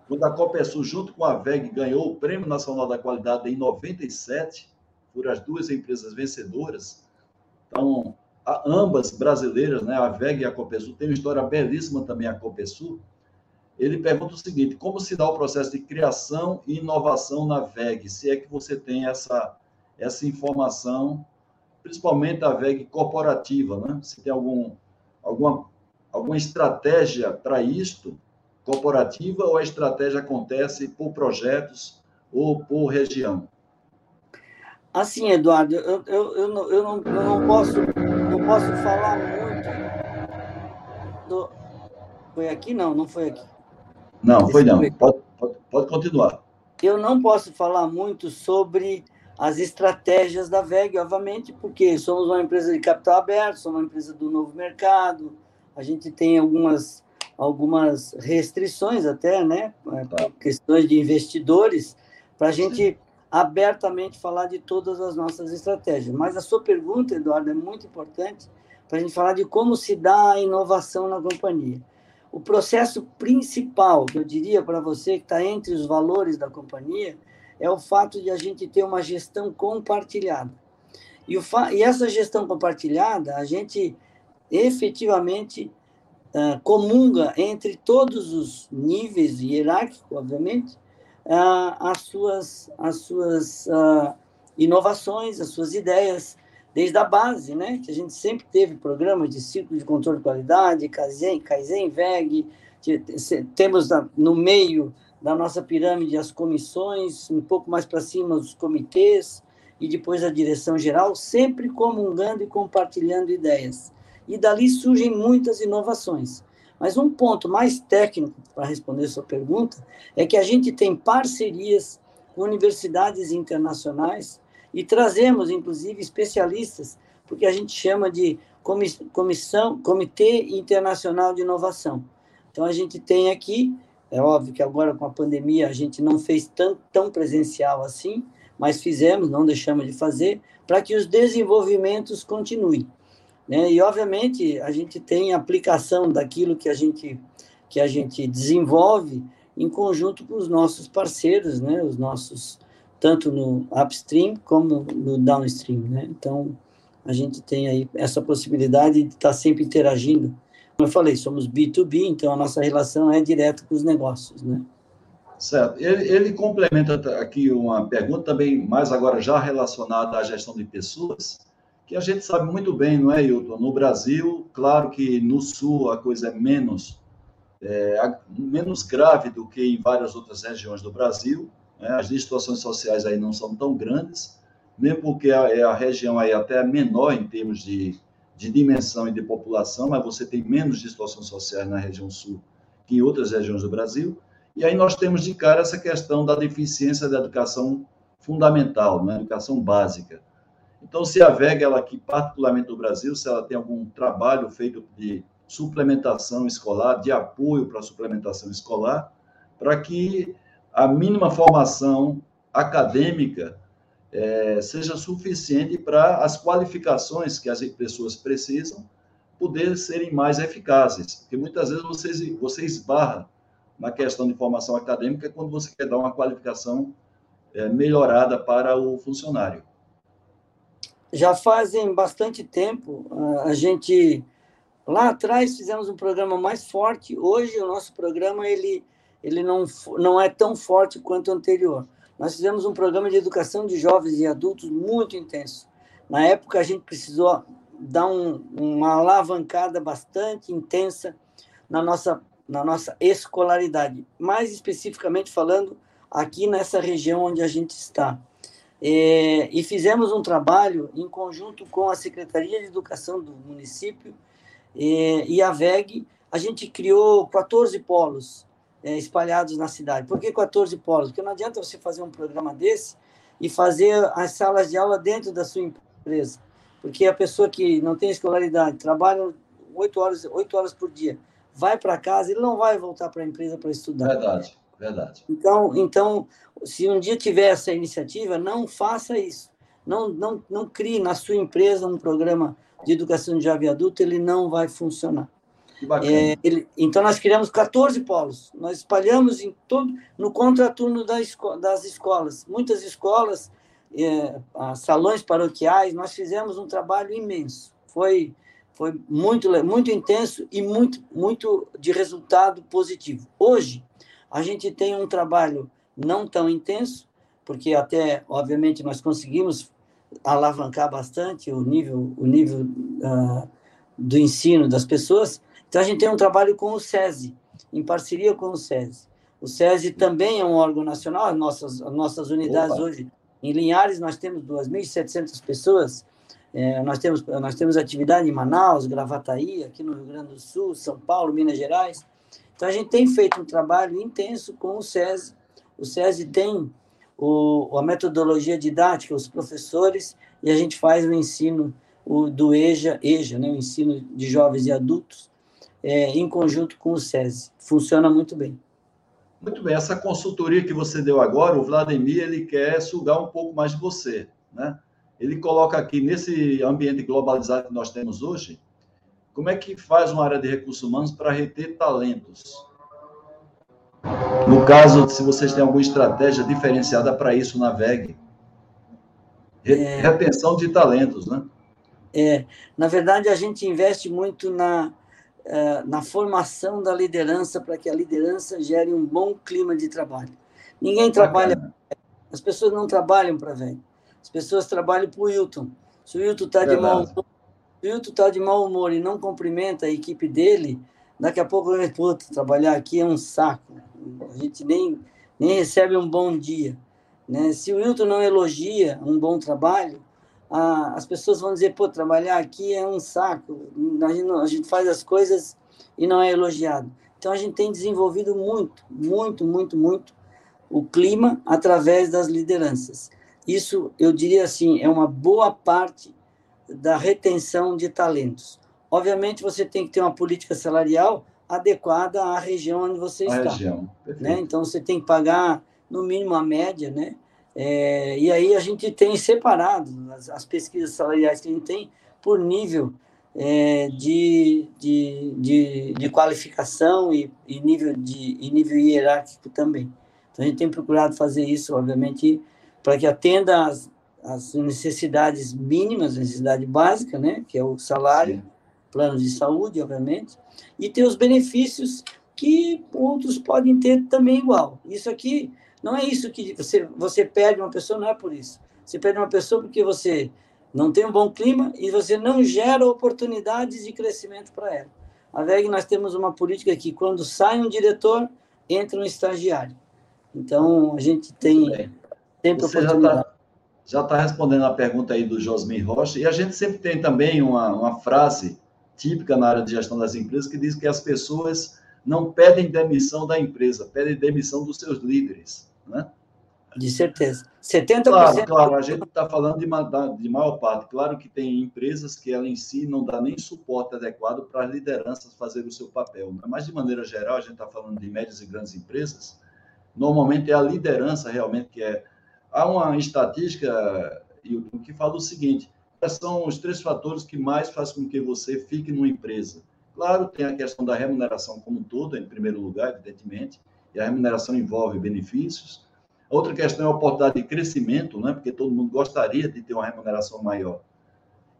quando a Copesul, junto com a VEG, ganhou o Prêmio Nacional da Qualidade em 97, por as duas empresas vencedoras. Então, ambas brasileiras, né, a VEG e a Copesul, tem uma história belíssima também, a Copesul. Ele pergunta o seguinte: como se dá o processo de criação e inovação na VEG? Se é que você tem essa, essa informação, principalmente a VEG corporativa, né? Se tem algum, alguma alguma estratégia para isto, corporativa, ou a estratégia acontece por projetos ou por região? Assim, Eduardo, eu, eu, eu, não, eu, não, eu não, posso, não posso falar muito. Do... Foi aqui? Não, não foi aqui. Não, foi não. Pode, pode, pode continuar. Eu não posso falar muito sobre as estratégias da VEG, obviamente, porque somos uma empresa de capital aberto, somos uma empresa do novo mercado, a gente tem algumas, algumas restrições até, né? Tá. Questões de investidores, para a gente abertamente falar de todas as nossas estratégias. Mas a sua pergunta, Eduardo, é muito importante para a gente falar de como se dá a inovação na companhia. O processo principal, que eu diria para você, que está entre os valores da companhia, é o fato de a gente ter uma gestão compartilhada. E, e essa gestão compartilhada, a gente efetivamente uh, comunga entre todos os níveis hierárquicos, obviamente, as suas, as suas uh, inovações, as suas ideias, desde a base, né? Que a gente sempre teve programas de ciclo de controle de qualidade, Kaizen, Kaizen VEG, temos no meio da nossa pirâmide as comissões, um pouco mais para cima os comitês, e depois a direção geral, sempre comungando e compartilhando ideias e dali surgem muitas inovações. Mas um ponto mais técnico para responder sua pergunta é que a gente tem parcerias com universidades internacionais e trazemos, inclusive, especialistas, porque a gente chama de comissão, Comitê Internacional de Inovação. Então, a gente tem aqui, é óbvio que agora com a pandemia a gente não fez tão, tão presencial assim, mas fizemos, não deixamos de fazer, para que os desenvolvimentos continuem. Né? E, obviamente, a gente tem aplicação daquilo que a gente, que a gente desenvolve em conjunto com os nossos parceiros, né? os nossos, tanto no upstream como no downstream. Né? Então, a gente tem aí essa possibilidade de estar sempre interagindo. Como eu falei, somos B2B, então a nossa relação é direta com os negócios. Né? Certo. Ele, ele, complementa aqui uma pergunta também, mais agora já relacionada à gestão de pessoas, que a gente sabe muito bem, não é, Hilton? No Brasil, claro que no Sul a coisa é menos, é, menos grave do que em várias outras regiões do Brasil. Né? As situações sociais aí não são tão grandes, mesmo porque a, é a região aí até menor em termos de, de dimensão e de população, mas você tem menos distorções sociais na região Sul que em outras regiões do Brasil. E aí nós temos de cara essa questão da deficiência da educação fundamental, né? educação básica. Então, se a VEG, ela aqui, particularmente no Brasil, se ela tem algum trabalho feito de suplementação escolar, de apoio para a suplementação escolar, para que a mínima formação acadêmica é, seja suficiente para as qualificações que as pessoas precisam poder serem mais eficazes. Porque muitas vezes você, você esbarra na questão de formação acadêmica quando você quer dar uma qualificação é, melhorada para o funcionário. Já fazem bastante tempo, a gente lá atrás fizemos um programa mais forte. Hoje o nosso programa ele ele não não é tão forte quanto o anterior. Nós fizemos um programa de educação de jovens e adultos muito intenso. Na época a gente precisou dar um, uma alavancada bastante intensa na nossa na nossa escolaridade, mais especificamente falando aqui nessa região onde a gente está. É, e fizemos um trabalho em conjunto com a Secretaria de Educação do município é, e a VEG. A gente criou 14 polos é, espalhados na cidade. Por que 14 polos? Porque não adianta você fazer um programa desse e fazer as salas de aula dentro da sua empresa. Porque a pessoa que não tem escolaridade, trabalha 8 horas, 8 horas por dia, vai para casa, ele não vai voltar para a empresa para estudar. Verdade, verdade. Então, então, se um dia tiver essa iniciativa, não faça isso. Não, não, não crie na sua empresa um programa de educação de jovem adulto, ele não vai funcionar. É, ele, então, nós criamos 14 polos. Nós espalhamos em todo, no contraturno da esco, das escolas. Muitas escolas, é, salões paroquiais, nós fizemos um trabalho imenso. Foi foi muito, muito intenso e muito, muito de resultado positivo. Hoje, a gente tem um trabalho não tão intenso, porque até, obviamente, nós conseguimos alavancar bastante o nível, o nível uh, do ensino das pessoas. Então, a gente tem um trabalho com o SESI, em parceria com o SESI. O SESI também é um órgão nacional, as nossas, as nossas unidades Opa. hoje, em Linhares, nós temos 2.700 pessoas, é, nós, temos, nós temos atividade em Manaus, Gravataí, aqui no Rio Grande do Sul, São Paulo, Minas Gerais. Então, a gente tem feito um trabalho intenso com o SESI. O SESI tem o, a metodologia didática, os professores, e a gente faz o ensino o, do EJA, EJA né, o ensino de jovens e adultos, é, em conjunto com o SESI. Funciona muito bem. Muito bem. Essa consultoria que você deu agora, o Vladimir, ele quer sugar um pouco mais de você, né? ele coloca aqui, nesse ambiente globalizado que nós temos hoje, como é que faz uma área de recursos humanos para reter talentos? No caso, se vocês têm alguma estratégia diferenciada para isso na VEG. É, retenção de talentos, né? É, na verdade, a gente investe muito na, é, na formação da liderança para que a liderança gere um bom clima de trabalho. Ninguém trabalha, as pessoas não trabalham para VEG as pessoas trabalham para o Wilton. Se o Wilton está de mau humor, se o Wilton tá de mau humor e não cumprimenta a equipe dele, daqui a pouco puta, trabalhar aqui é um saco. A gente nem, nem recebe um bom dia. Né? Se o Wilton não elogia um bom trabalho, a, as pessoas vão dizer, pô, trabalhar aqui é um saco. A gente, a gente faz as coisas e não é elogiado. Então, a gente tem desenvolvido muito, muito, muito, muito o clima através das lideranças. Isso, eu diria assim, é uma boa parte da retenção de talentos. Obviamente, você tem que ter uma política salarial adequada à região onde você a está. Região. Né? Então, você tem que pagar, no mínimo, a média, né? É, e aí a gente tem separado as, as, pesquisas salariais que a gente tem por nível é, de, de, de, de, qualificação e, e, nível de, e nível hierárquico também. Então, a gente tem procurado fazer isso, obviamente, para que atenda às, às necessidades mínimas, necessidade básica, né, que é o salário, Sim. plano de saúde, obviamente, e ter os benefícios que outros podem ter também igual. Isso aqui não é isso que você, você perde uma pessoa, não é por isso. Você perde uma pessoa porque você não tem um bom clima e você não gera oportunidades de crescimento para ela. A VEG, nós temos uma política que quando sai um diretor, entra um estagiário. Então, a gente tem sempre você oportunidade. Já está tá respondendo a pergunta aí do Josmin Rocha, e a gente sempre tem também uma, uma frase típica na área de gestão das empresas que diz que as pessoas não pedem demissão da empresa, pedem demissão dos seus líderes, né? De certeza. 70%. Claro, claro, a gente está falando de, de maior parte. Claro que tem empresas que ela em si não dá nem suporte adequado para as lideranças fazerem o seu papel. Né? Mas, de maneira geral, a gente está falando de médias e grandes empresas. Normalmente é a liderança realmente que é. Há uma estatística que fala o seguinte: quais são os três fatores que mais fazem com que você fique numa empresa? Claro, tem a questão da remuneração como um todo, em primeiro lugar, evidentemente, e a remuneração envolve benefícios Outra questão é a oportunidade de crescimento, né? porque todo mundo gostaria de ter uma remuneração maior.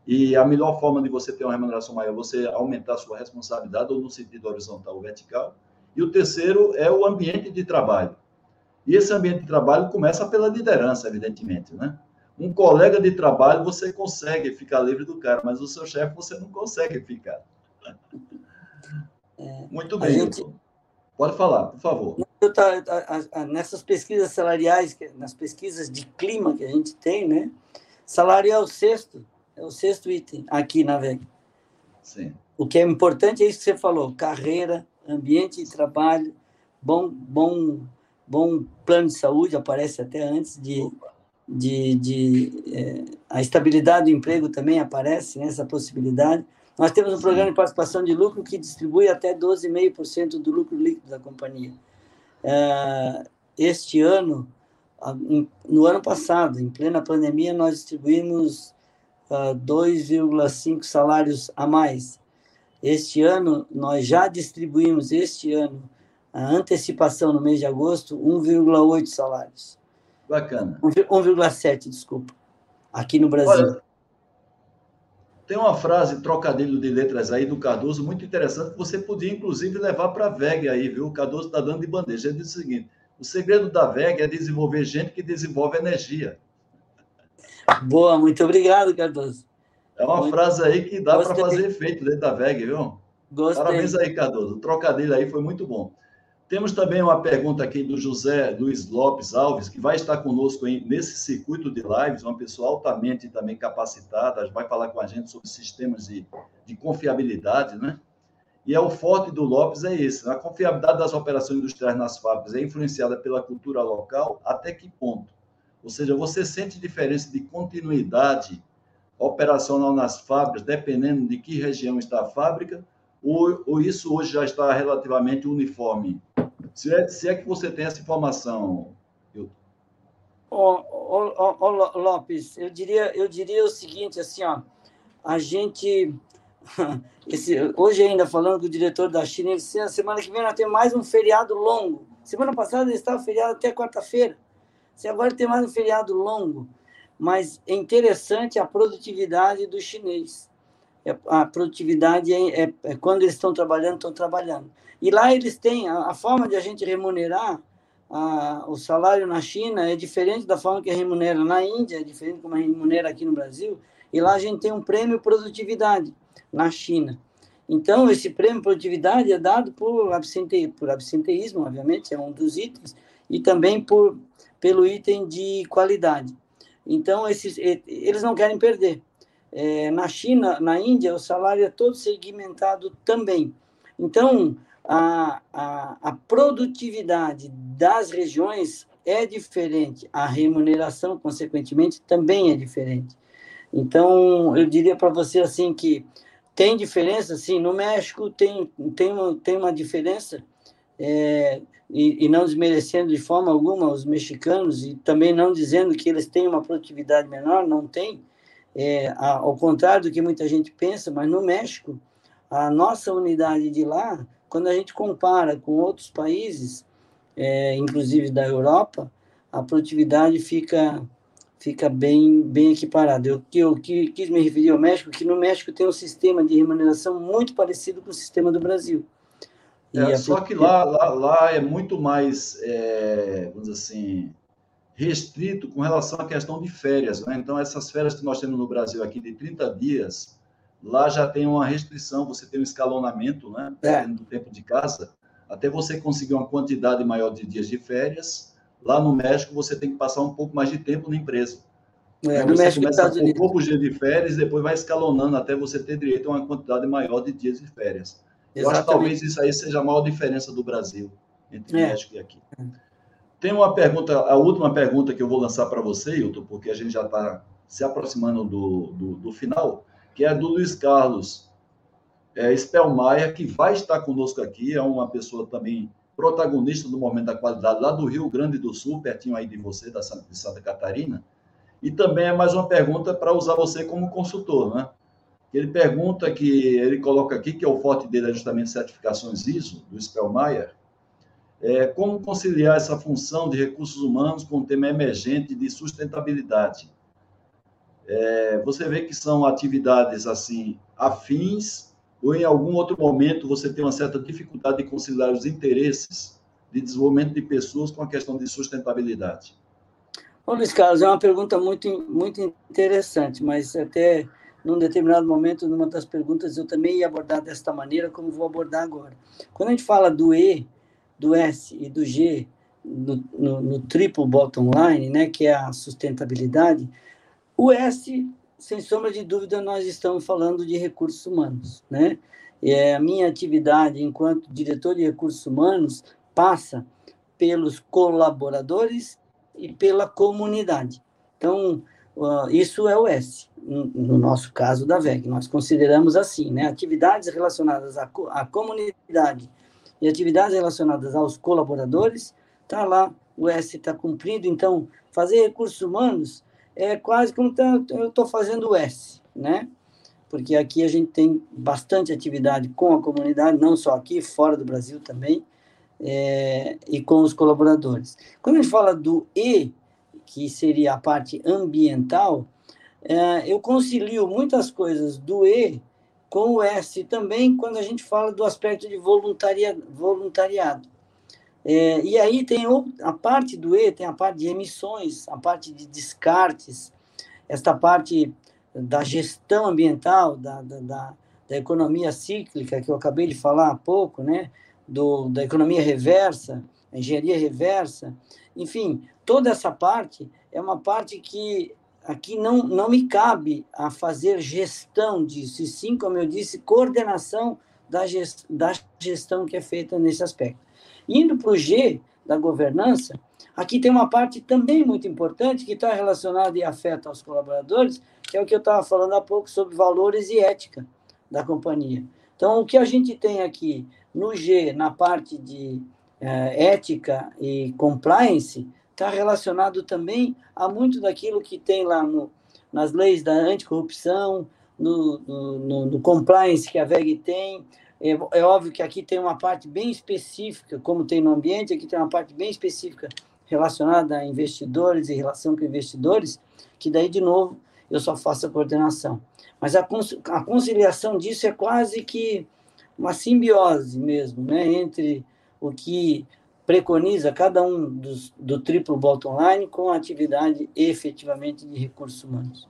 E a melhor forma de você ter uma remuneração maior é você aumentar a sua responsabilidade, ou no sentido horizontal ou vertical. E o terceiro é o ambiente de trabalho. E esse ambiente de trabalho começa pela liderança, evidentemente, né? Um colega de trabalho você consegue ficar livre do cara, mas o seu chefe você não consegue ficar. É, Muito bem, gente... Pode falar, por favor tá, a, a, nessas pesquisas salariais, nas pesquisas de clima que a gente tem, né? Salário é o sexto, é o sexto item aqui na VEG. Sim. O que é importante é isso que você falou: carreira, ambiente de trabalho, bom, bom, bom plano de saúde, aparece até antes de. de, de é, a estabilidade do emprego também aparece nessa né, possibilidade. Nós temos um programa de participação de lucro que distribui até 12,5% do lucro líquido da companhia. É, este ano, no ano passado, em plena pandemia, nós distribuímos 2,5 ah, salários a mais. Este ano, nós já distribuímos, este ano, a antecipação no mês de agosto, 1,8 salários. Bacana. 1,7, desculpa, aqui no Brasil. Olha, tem uma frase, trocadilho de letras aí do Cardoso, muito interessante, que você podia, inclusive, levar para a VEG aí, viu? O Cardoso está dando de bandeja. Ele diz o seguinte: o segredo da VEG é desenvolver gente que desenvolve energia. Boa, muito obrigado, Cardoso. É uma muito... frase aí que dá para fazer efeito dentro da VEG, viu? Gostei. Parabéns aí, Cardoso. O trocadilho aí foi muito bom. Temos também uma pergunta aqui do José Luiz Lopes Alves, que vai estar conosco nesse circuito de lives, uma pessoa altamente também capacitada, vai falar com a gente sobre sistemas de, de confiabilidade, né? E é o forte do Lopes é esse, a confiabilidade das operações industriais nas fábricas é influenciada pela cultura local, até que ponto? Ou seja, você sente diferença de continuidade operacional nas fábricas, dependendo de que região está a fábrica, ou, ou isso hoje já está relativamente uniforme? Se é, se é que você tem essa informação, Ô, oh, oh, Lopes, eu diria, eu diria o seguinte, assim, ó, a gente, [LAUGHS] esse, hoje ainda falando com o diretor da China, ele disse, a semana que vem nós temos mais um feriado longo. Semana passada ele estava feriado até quarta-feira. Se agora tem mais um feriado longo, mas é interessante a produtividade do chinês. É, a produtividade é, é, é quando eles estão trabalhando, estão trabalhando. E lá eles têm, a, a forma de a gente remunerar a, o salário na China é diferente da forma que remunera na Índia, é diferente como remunera aqui no Brasil, e lá a gente tem um prêmio produtividade na China. Então, esse prêmio produtividade é dado por, absente, por absenteísmo, obviamente, é um dos itens, e também por, pelo item de qualidade. Então, esses, eles não querem perder. É, na China, na Índia, o salário é todo segmentado também. Então, a, a, a produtividade das regiões é diferente, a remuneração, consequentemente, também é diferente. Então, eu diria para você assim que tem diferença, sim. No México tem, tem, uma, tem uma diferença, é, e, e, não desmerecendo de forma alguma os mexicanos, e também não dizendo que eles têm uma produtividade menor, não tem. É, ao contrário do que muita gente pensa, mas no México, a nossa unidade de lá, quando a gente compara com outros países, é, inclusive da Europa, a produtividade fica fica bem, bem equiparado. Eu, eu, eu quis me referir ao México, que no México tem um sistema de remuneração muito parecido com o sistema do Brasil. É, só que lá, lá, lá é muito mais, é, vamos dizer assim, restrito com relação à questão de férias. Né? Então, essas férias que nós temos no Brasil aqui de 30 dias, lá já tem uma restrição, você tem um escalonamento né? É. do tempo de casa, até você conseguir uma quantidade maior de dias de férias, Lá no México, você tem que passar um pouco mais de tempo na empresa. É, no você México, começa com poucos dias de férias, depois vai escalonando até você ter direito a uma quantidade maior de dias de férias. Exatamente. Eu acho que talvez isso aí seja a maior diferença do Brasil entre é. México e aqui. É. Tem uma pergunta, a última pergunta que eu vou lançar para você, Hilton, porque a gente já está se aproximando do, do, do, final, que é do Luiz Carlos é, Spellmaier, que vai estar conosco aqui, é uma pessoa também protagonista do Momento da Qualidade, lá do Rio Grande do Sul, pertinho aí de você, da Santa, de Santa Catarina. E também é mais uma pergunta para usar você como consultor, né? Ele pergunta que, ele coloca aqui, que é o forte dele é justamente certificações ISO, do Spellmaier, é, como conciliar essa função de recursos humanos com o tema emergente de sustentabilidade. É, você vê que são atividades, assim, afins, ou em algum outro momento você tem uma certa dificuldade de conciliar os interesses de desenvolvimento de pessoas com a questão de sustentabilidade? Bom, Luiz Carlos, é uma pergunta muito, muito interessante, mas até num determinado momento, numa das perguntas, eu também ia abordar desta maneira, como vou abordar agora. Quando a gente fala do E, do S e do G, no, no, no triple bottom line, né, que é a sustentabilidade, o S sem sombra de dúvida, nós estamos falando de recursos humanos, né? É, a minha atividade enquanto diretor de recursos humanos passa pelos colaboradores e pela comunidade. Então, isso é o S, no nosso caso da VEG. Nós consideramos assim, né? Atividades relacionadas à, à comunidade e atividades relacionadas aos colaboradores, tá lá, o S está cumprido. Então, fazer recursos humanos é quase como tá, eu estou fazendo o S, né? Porque aqui a gente tem bastante atividade com a comunidade, não só aqui, fora do Brasil também, é, e com os colaboradores. Quando a gente fala do E, que seria a parte ambiental, é, eu concilio muitas coisas do E com o S também quando a gente fala do aspecto de voluntaria, voluntariado. É, e aí tem a parte do E, tem a parte de emissões, a parte de descartes, esta parte da gestão ambiental, da, da, da, da economia cíclica, que eu acabei de falar há pouco, né? Do, da economia reversa, engenharia reversa, enfim, toda essa parte é uma parte que aqui não, não me cabe a fazer gestão disso, e sim, como eu disse, coordenação da, gest, da gestão que é feita nesse aspecto. Indo para o G da governança, aqui tem uma parte também muito importante que está relacionada e afeta aos colaboradores, que é o que eu estava falando há pouco sobre valores e ética da companhia. Então, o que a gente tem aqui no G, na parte de eh, ética e compliance, está relacionado também a muito daquilo que tem lá no, nas leis da anticorrupção, no, no, no, compliance que a VEG tem, é, é, óbvio que aqui tem uma parte bem específica, como tem no ambiente, aqui tem uma parte bem específica relacionada a investidores e relação com investidores, que daí, de novo, eu só faço a coordenação. Mas a, a conciliação disso é quase que uma simbiose mesmo, né, entre o que preconiza cada um dos, do triplo bottom line com atividade efetivamente de recursos humanos.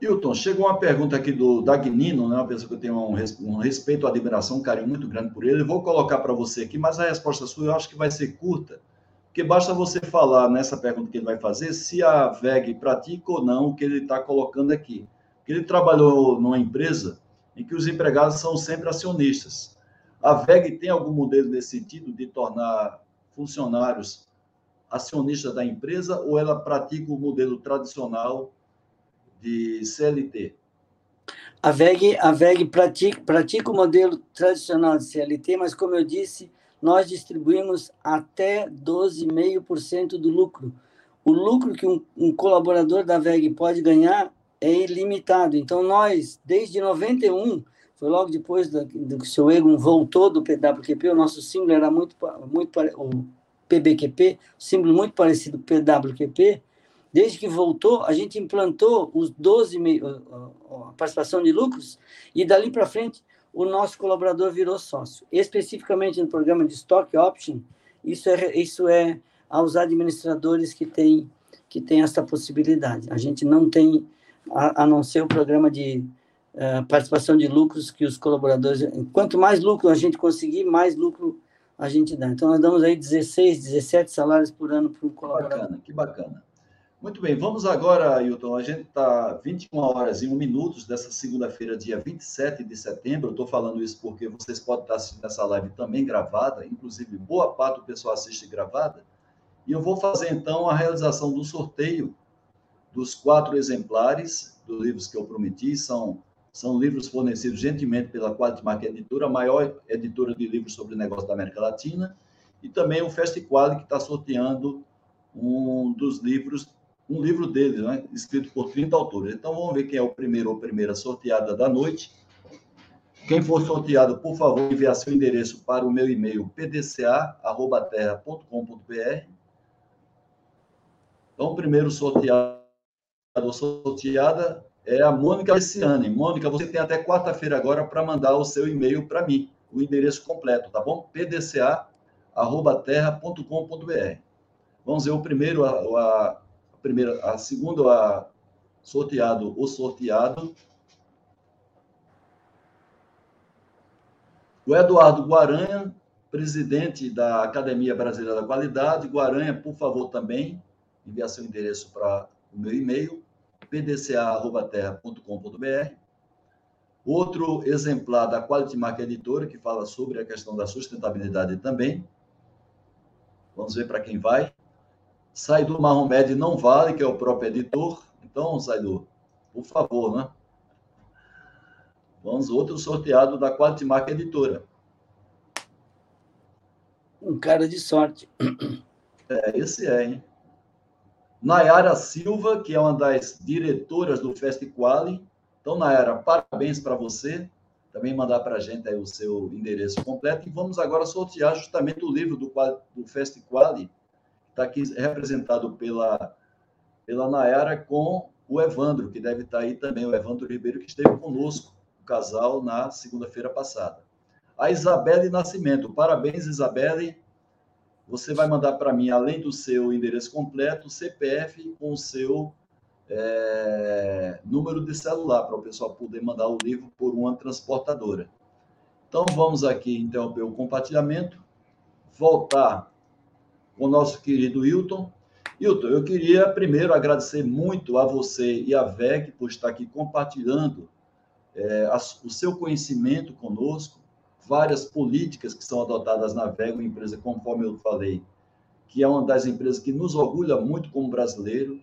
Hilton, chegou uma pergunta aqui do Dagnino, né, uma pessoa que eu tenho um, um respeito, admiração, um carinho muito grande por ele. Eu vou colocar para você aqui, mas a resposta sua eu acho que vai ser curta, porque basta você falar nessa pergunta que ele vai fazer se a VEG pratica ou não o que ele está colocando aqui. Porque ele trabalhou numa empresa em que os empregados são sempre acionistas. A VEG tem algum modelo nesse sentido de tornar funcionários acionista da empresa ou ela pratica o modelo tradicional de CLT? A VEG, a VEG pratica, pratica o modelo tradicional de CLT, mas, como eu disse, nós distribuímos até 12,5% do lucro. O lucro que um, um, colaborador da VEG pode ganhar é ilimitado. Então, nós, desde 91, foi logo depois do, do que o seu Egon voltou do PWQP, o nosso símbolo era muito, muito o PBQP, símbolo muito parecido com o PWQP. Desde que voltou, a gente implantou os 12 a participação de lucros e dali para frente o nosso colaborador virou sócio. Especificamente no programa de stock option, isso é isso é aos administradores que têm que tem essa possibilidade. A gente não tem a, a não ser o programa de uh, participação de lucros que os colaboradores, quanto mais lucro a gente conseguir, mais lucro a gente dá. Então, nós damos aí 16, 17 salários por ano para um colaborador. Bacana, que bacana. Muito bem, vamos agora, Hilton. A gente está 21 horas e 1 minutos dessa segunda-feira, dia 27 de setembro. Eu estou falando isso porque vocês podem estar assistindo essa live também gravada, inclusive boa parte do pessoal assiste gravada. E eu vou fazer então a realização do sorteio dos quatro exemplares dos livros que eu prometi. São são livros fornecidos gentilmente pela Qualimark Editora, a maior editora de livros sobre negócio da América Latina, e também o Festiquali, que está sorteando um dos livros, um livro dele, né, escrito por 30 autores. Então, vamos ver quem é o primeiro ou primeira sorteada da noite. Quem for sorteado, por favor, enviar seu endereço para o meu e-mail pdca.terra.com.br. Então, o primeiro sorteado sorteada é a Mônica Alessiane. Mônica, você tem até quarta-feira agora para mandar o seu e-mail para mim, o endereço completo, tá bom? pdca@terra.com.br. Vamos ver o primeiro, a, a, primeira, a segundo a sorteado, o sorteado. O Eduardo Guaranha, presidente da Academia Brasileira da Qualidade. Guaranha, por favor, também enviar seu endereço para o meu e-mail pdca.terra.com.br. Outro exemplar da Quality Mark Editora, que fala sobre a questão da sustentabilidade também. Vamos ver para quem vai. Saidu Mahomed não vale, que é o próprio editor. Então, Saidu, por favor, né? Vamos, outro sorteado da Quality Mark Editora. Um cara de sorte. É, esse é, hein? Nayara Silva, que é uma das diretoras do Festiquali. Então, Nayara, parabéns para você. Também mandar para a gente o seu endereço completo. E vamos agora sortear justamente o livro do, do Festiquali, está aqui representado pela, pela Nayara, com o Evandro, que deve estar tá aí também, o Evandro Ribeiro, que esteve conosco, o casal, na segunda-feira passada. A Isabelle Nascimento. Parabéns, Isabelle você vai mandar para mim, além do seu endereço completo, CPF com o seu é, número de celular, para o pessoal poder mandar o livro por uma transportadora. Então, vamos aqui interromper o compartilhamento, voltar com o nosso querido Hilton. Hilton, eu queria primeiro agradecer muito a você e a VEC por estar aqui compartilhando é, a, o seu conhecimento conosco, várias políticas que são adotadas na VEG, uma empresa, conforme eu falei, que é uma das empresas que nos orgulha muito como brasileiro.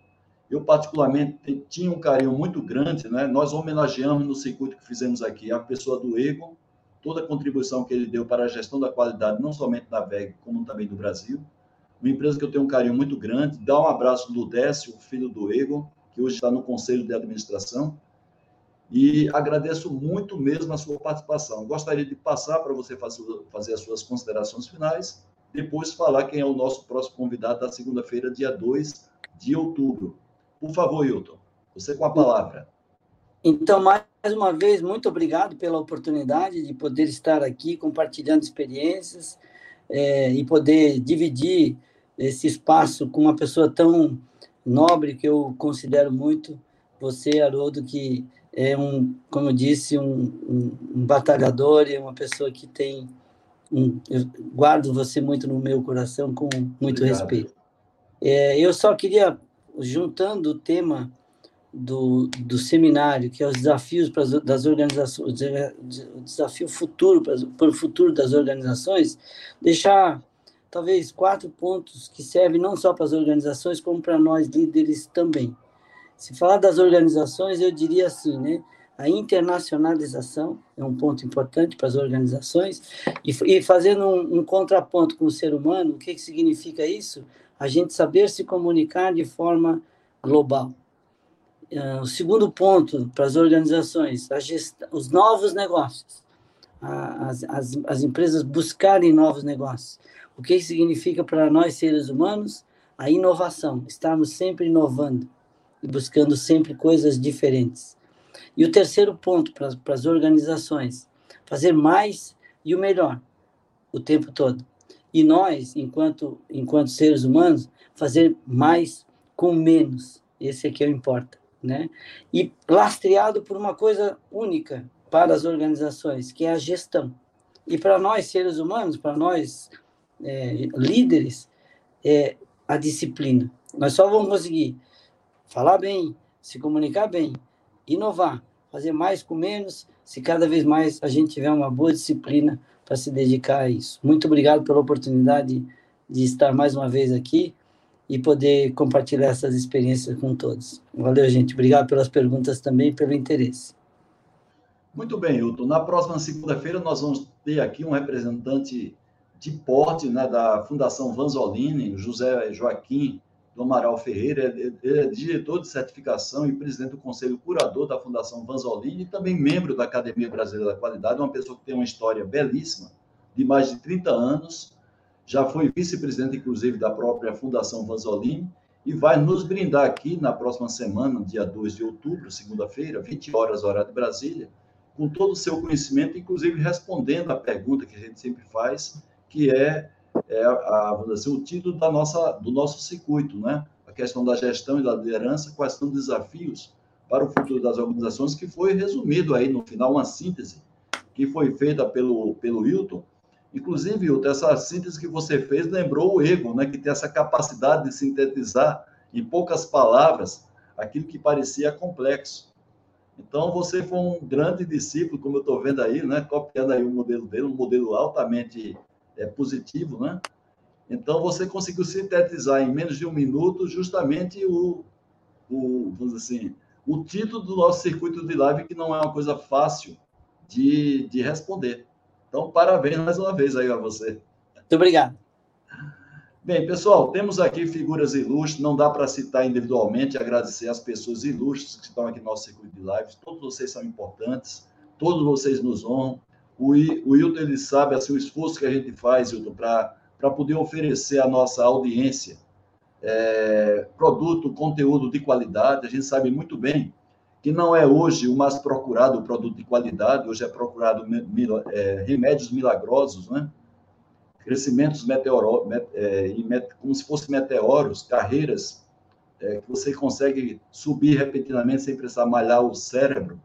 Eu, particularmente, tinha um carinho muito grande, né? Nós homenageamos no circuito que fizemos aqui a pessoa do Egon, toda a contribuição que ele deu para a gestão da qualidade, não somente da VEG, como também do Brasil. Uma empresa que eu tenho um carinho muito grande. Dá um abraço do Décio, filho do Egon, que hoje está no conselho de administração e agradeço muito mesmo a sua participação. Gostaria de passar para você fazer as suas considerações finais, depois falar quem é o nosso próximo convidado da segunda-feira, dia 2 de outubro. Por favor, Hilton, você com a palavra. Então, mais uma vez, muito obrigado pela oportunidade de poder estar aqui compartilhando experiências é, e poder dividir esse espaço com uma pessoa tão nobre que eu considero muito, você, Haroldo, que é um, como eu disse, um, um, um batalhador e uma pessoa que tem um, eu guardo você muito no meu coração com muito Obrigado. respeito. É, eu só queria, juntando o tema do, do seminário, que é os desafios para as, das organizações, o desafio futuro para, para o futuro das organizações, deixar talvez quatro pontos que servem não só para as organizações, como para nós líderes também. Se falar das organizações, eu diria assim, né? A internacionalização é um ponto importante para as organizações, e, e fazendo um, um, contraponto com o ser humano, o que, que significa isso? A gente saber se comunicar de forma global. Uh, o segundo ponto para as organizações, os novos negócios, as, as, as empresas buscarem novos negócios. O que significa para nós, seres humanos? A inovação, estarmos sempre inovando e buscando sempre coisas diferentes. E o terceiro ponto para, as organizações, fazer mais e o melhor o tempo todo. E nós, enquanto, enquanto seres humanos, fazer mais com menos. Esse é o importa. Né? E lastreado por uma coisa única para as organizações, que é a gestão. E para nós, seres humanos, para nós, é, líderes, é a disciplina. Nós só vamos conseguir falar bem, se comunicar bem, inovar, fazer mais com menos, se cada vez mais a gente tiver uma boa disciplina para se dedicar a isso. Muito obrigado pela oportunidade de estar mais uma vez aqui e poder compartilhar essas experiências com todos. Valeu, gente. Obrigado pelas perguntas também e pelo interesse. Muito bem, Hilton. Na próxima segunda-feira nós vamos ter aqui um representante de porte né, da Fundação Vanzolini, José Joaquim do Amaral Ferreira, ele é diretor de certificação e presidente do Conselho Curador da Fundação Vanzolini e também membro da Academia Brasileira da Qualidade, uma pessoa que tem uma história belíssima, de mais de 30 anos, já foi vice-presidente, inclusive, da própria Fundação Vanzolini, e vai nos brindar aqui na próxima semana, dia 2 de outubro, segunda-feira, 20 horas, horário de Brasília, com todo o seu conhecimento, inclusive respondendo a pergunta que a gente sempre faz, que é é a, vamos dizer, o título da nossa, do nosso circuito, né? A questão da gestão e da liderança, quais são os desafios para o futuro das organizações, que foi resumido aí no final, uma síntese que foi feita pelo, pelo Hilton. Inclusive, Hilton, essa síntese que você fez lembrou o ego, né? Que tem essa capacidade de sintetizar em poucas palavras aquilo que parecia complexo. Então, você foi um grande discípulo, como eu estou vendo aí, né? Copiando aí o modelo dele, um modelo altamente é, positivo, né? Então, você conseguiu sintetizar em menos de um minuto justamente o, o, vamos dizer assim, o título do nosso circuito de live, que não é uma coisa fácil de, de responder. Então, parabéns mais uma vez aí a você. Muito obrigado. Bem, pessoal, temos aqui figuras ilustres, não dá para citar individualmente, agradecer as pessoas ilustres que estão aqui no nosso circuito de lives, todos vocês são importantes, todos vocês nos honram, o, o ele sabe assim, o esforço que a gente faz, Wilton, para poder oferecer à nossa audiência é, produto, conteúdo de qualidade. A gente sabe muito bem que não é hoje o mais procurado o produto de qualidade, hoje é procurado é, remédios milagrosos, né? crescimentos meteoro, é, como se fossem meteoros, carreiras é, que você consegue subir repentinamente sem precisar malhar o cérebro.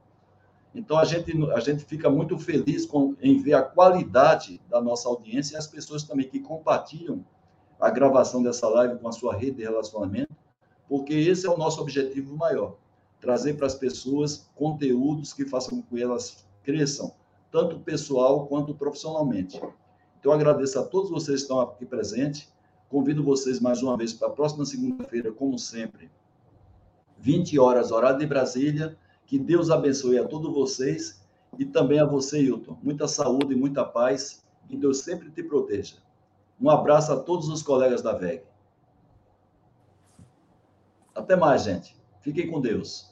Então, a gente, a gente fica muito feliz com, em ver a qualidade da nossa audiência e as pessoas também que compartilham a gravação dessa live com a sua rede de relacionamento, porque esse é o nosso objetivo maior: trazer para as pessoas conteúdos que façam com que elas cresçam, tanto pessoal quanto profissionalmente. Então, agradeço a todos vocês que estão aqui presentes. Convido vocês mais uma vez para a próxima segunda-feira, como sempre, 20 horas, horário de Brasília que Deus abençoe a todos vocês e também a você, Hilton. Muita saúde e muita paz. Que Deus sempre te proteja. Um abraço a todos os colegas da VEG. Até mais, gente. Fiquem com Deus.